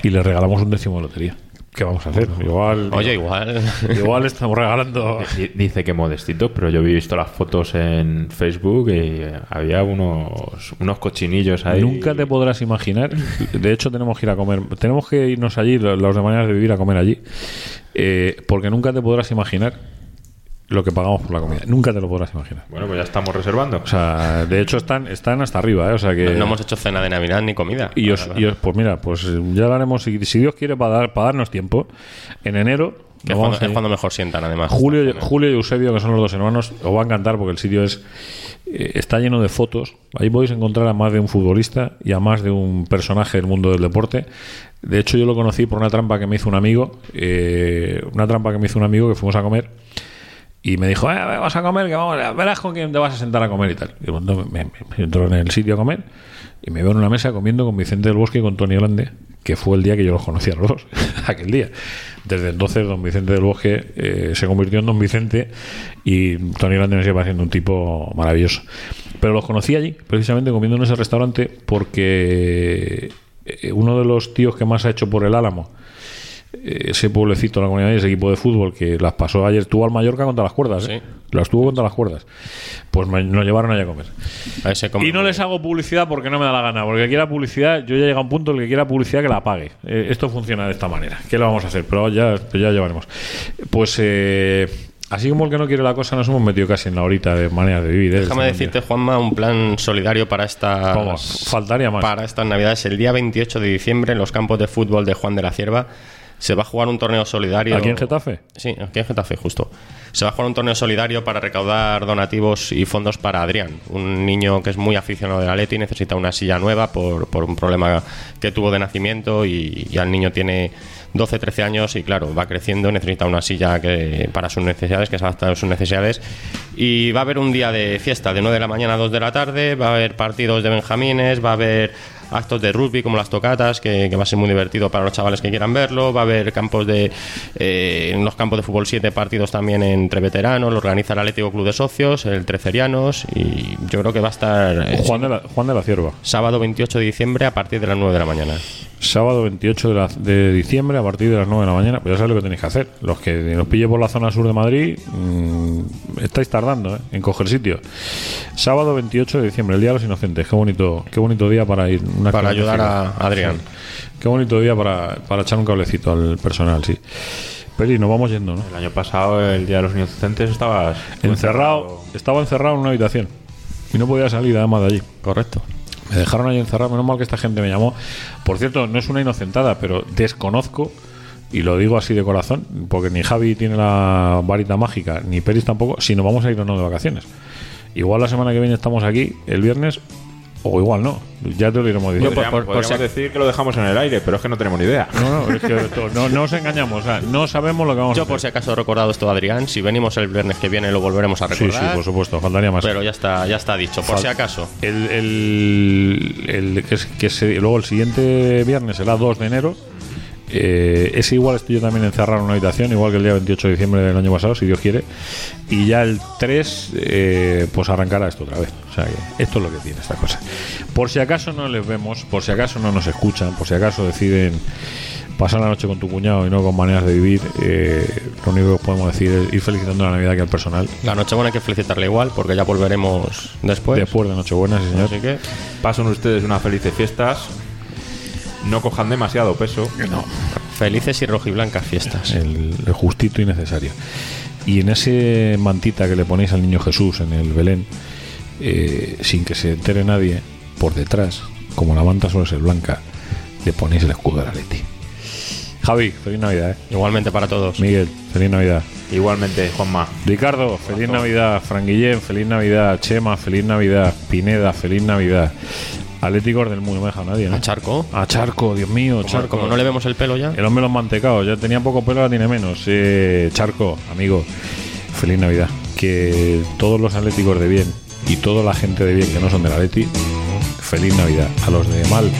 y le regalamos un décimo de lotería. ¿Qué vamos a hacer? Igual, Oye, igual. igual estamos regalando. Di- Dice que modestito, pero yo he visto las fotos en Facebook y eh, había unos, unos cochinillos ahí. Nunca te podrás imaginar. De hecho, tenemos que ir a comer. Tenemos que irnos allí, los los de maneras de vivir, a comer allí. Eh, porque nunca te podrás imaginar lo que pagamos por la comida. Nunca te lo podrás imaginar. Bueno, pues ya estamos reservando. O sea, de hecho, están, están hasta arriba. ¿eh? O sea que. no hemos hecho cena de Navidad ni comida. Y os, y os- pues mira, pues ya lo haremos, si, si Dios quiere, para, dar, para darnos tiempo, en enero Que es, vamos cuando, es cuando mejor sientan, además. Julio, Julio y Eusebio, que son los dos hermanos, os va a encantar porque el sitio es eh, está lleno de fotos. Ahí podéis encontrar a más de un futbolista y a más de un personaje del mundo del deporte. De hecho, yo lo conocí por una trampa que me hizo un amigo, eh, una trampa que me hizo un amigo que fuimos a comer y me dijo, eh, vamos a comer, que vamos, verás con quién te vas a sentar a comer y tal. Y cuando me, me- en el sitio a comer y me veo en una mesa comiendo con Vicente del Bosque y con Tony Grande, que fue el día que yo los conocí a los dos, aquel día. Desde entonces, don Vicente del Bosque eh, se convirtió en don Vicente y Tony Grande me sigue pareciendo un tipo maravilloso. Pero los conocí allí, precisamente comiendo en ese restaurante, porque eh, uno de los tíos que más ha hecho por el Álamo, ese pueblecito, la comunidad, ese equipo de fútbol que las pasó ayer, tuvo al Mallorca contra las cuerdas, ¿eh? las tuvo contra las cuerdas. Pues me, nos llevaron allá a comer. A ese Y no les hago publicidad porque no me da la gana, porque el que quiera publicidad, yo ya llega a un punto el que quiera publicidad que la pague. Eh, esto funciona de esta manera. ¿Qué lo vamos a hacer? Pero ya, ya llevaremos. Pues eh, así como el que no quiere la cosa, nos hemos metido casi en la horita de manera de vivir. ¿eh? Déjame decirte, Juanma, un plan solidario para estas, Vamos, faltaría más. para estas navidades. El día 28 de diciembre, en los campos de fútbol de Juan de la Cierva, se va a jugar un torneo solidario. ¿Aquí en Getafe? Sí, aquí en Getafe, justo. Se va a jugar un torneo solidario para recaudar donativos y fondos para Adrián, un niño que es muy aficionado del Atleti, necesita una silla nueva por, por un problema que tuvo de nacimiento y, y al niño tiene 12, 13 años y claro, va creciendo, necesita una silla que para sus necesidades, que se adapta a sus necesidades. Y va a haber un día de fiesta, de 9 de la mañana a 2 de la tarde, va a haber partidos de benjamines, va a haber actos de rugby como las tocatas, que, que va a ser muy divertido para los chavales que quieran verlo. Va a haber campos de. eh, en los campos de fútbol 7 partidos también entre veteranos. Lo organiza el Atlético Club de Socios, el Trecerianos. Y yo creo que va a estar. eh, Juan de, la, Juan de la Cierva. Sábado 28 de diciembre a partir de las 9 de la mañana. Sábado 28 de, la- de diciembre a partir de las 9 de la mañana. Pues ya sabéis lo que tenéis que hacer. Los que nos pille por la zona sur de Madrid, mm, estáis tardando ¿eh? en coger sitio. Sábado 28 de diciembre, el Día de los Inocentes. Qué bonito, qué bonito día para ir. Una Para ayudar a. Adrián. Sí. Qué bonito día para, para echar un cablecito al personal, sí. Peri, nos vamos yendo, ¿no? El año pasado, el Día de los Inocentes, estabas Encerrado, estaba encerrado en una habitación y no podía salir además de allí. Correcto. Me dejaron ahí encerrado, menos mal que esta gente me llamó. Por cierto, no es una inocentada, pero desconozco, y lo digo así de corazón, porque ni Javi tiene la varita mágica, ni Peris tampoco, si nos vamos a ir o no de vacaciones. Igual la semana que viene estamos aquí, el viernes, o igual no. Ya te lo iremos diciendo. Podríamos, por- por podríamos si- decir que lo dejamos en el aire, pero es que no tenemos ni idea. No, no, es que esto- no, no os engañamos, o sea, no sabemos lo que vamos a Yo, hacer. por si acaso, he recordado esto a Adrián. Si venimos el viernes que viene, lo volveremos a Sí, recordar. sí, por supuesto, faltaría más. Pero ya está, ya está dicho, por Fal- si acaso. El, el, el- que, es- que se- luego el siguiente viernes será 2 de enero. Eh, ese igual estoy yo también encerrado en una habitación, igual que el día 28 de diciembre del año pasado, si Dios quiere. Y ya el 3, eh, pues arrancará esto otra vez. O sea que esto es lo que tiene esta cosa. Por si acaso no les vemos, por si acaso no nos escuchan, por si acaso deciden pasar la noche con tu cuñado y no con maneras de vivir, eh, lo único que os podemos decir es ir felicitando la Navidad aquí al personal. La Nochebuena hay que felicitarle igual, porque ya volveremos después. Después de Nochebuena, sí señor. Así que Pasen ustedes unas felices fiestas. No cojan demasiado peso. No, felices y rojiblancas fiestas. el, el justito y necesario. Y en ese mantita que le ponéis al niño Jesús en el Belén, eh, sin que se entere nadie, por detrás, como la manta suele ser blanca, le ponéis el escudo de la Leti. Javi, feliz Navidad. ¿eh? Igualmente para todos. Miguel, feliz Navidad. Igualmente, Juanma. Ricardo, feliz Navidad. Fran Guillén, feliz Navidad. Chema, feliz Navidad. Pineda, feliz Navidad. Atléticos del mundo, no me deja nadie, ¿no? A Charco. A Charco, Dios mío, Como, Charco. como no le vemos el pelo ya. El hombre los mantecados, ya tenía poco pelo, ahora tiene menos. Eh, Charco, amigo, feliz Navidad. Que todos los atléticos de bien y toda la gente de bien que no son del Atleti, feliz Navidad. A los de mal.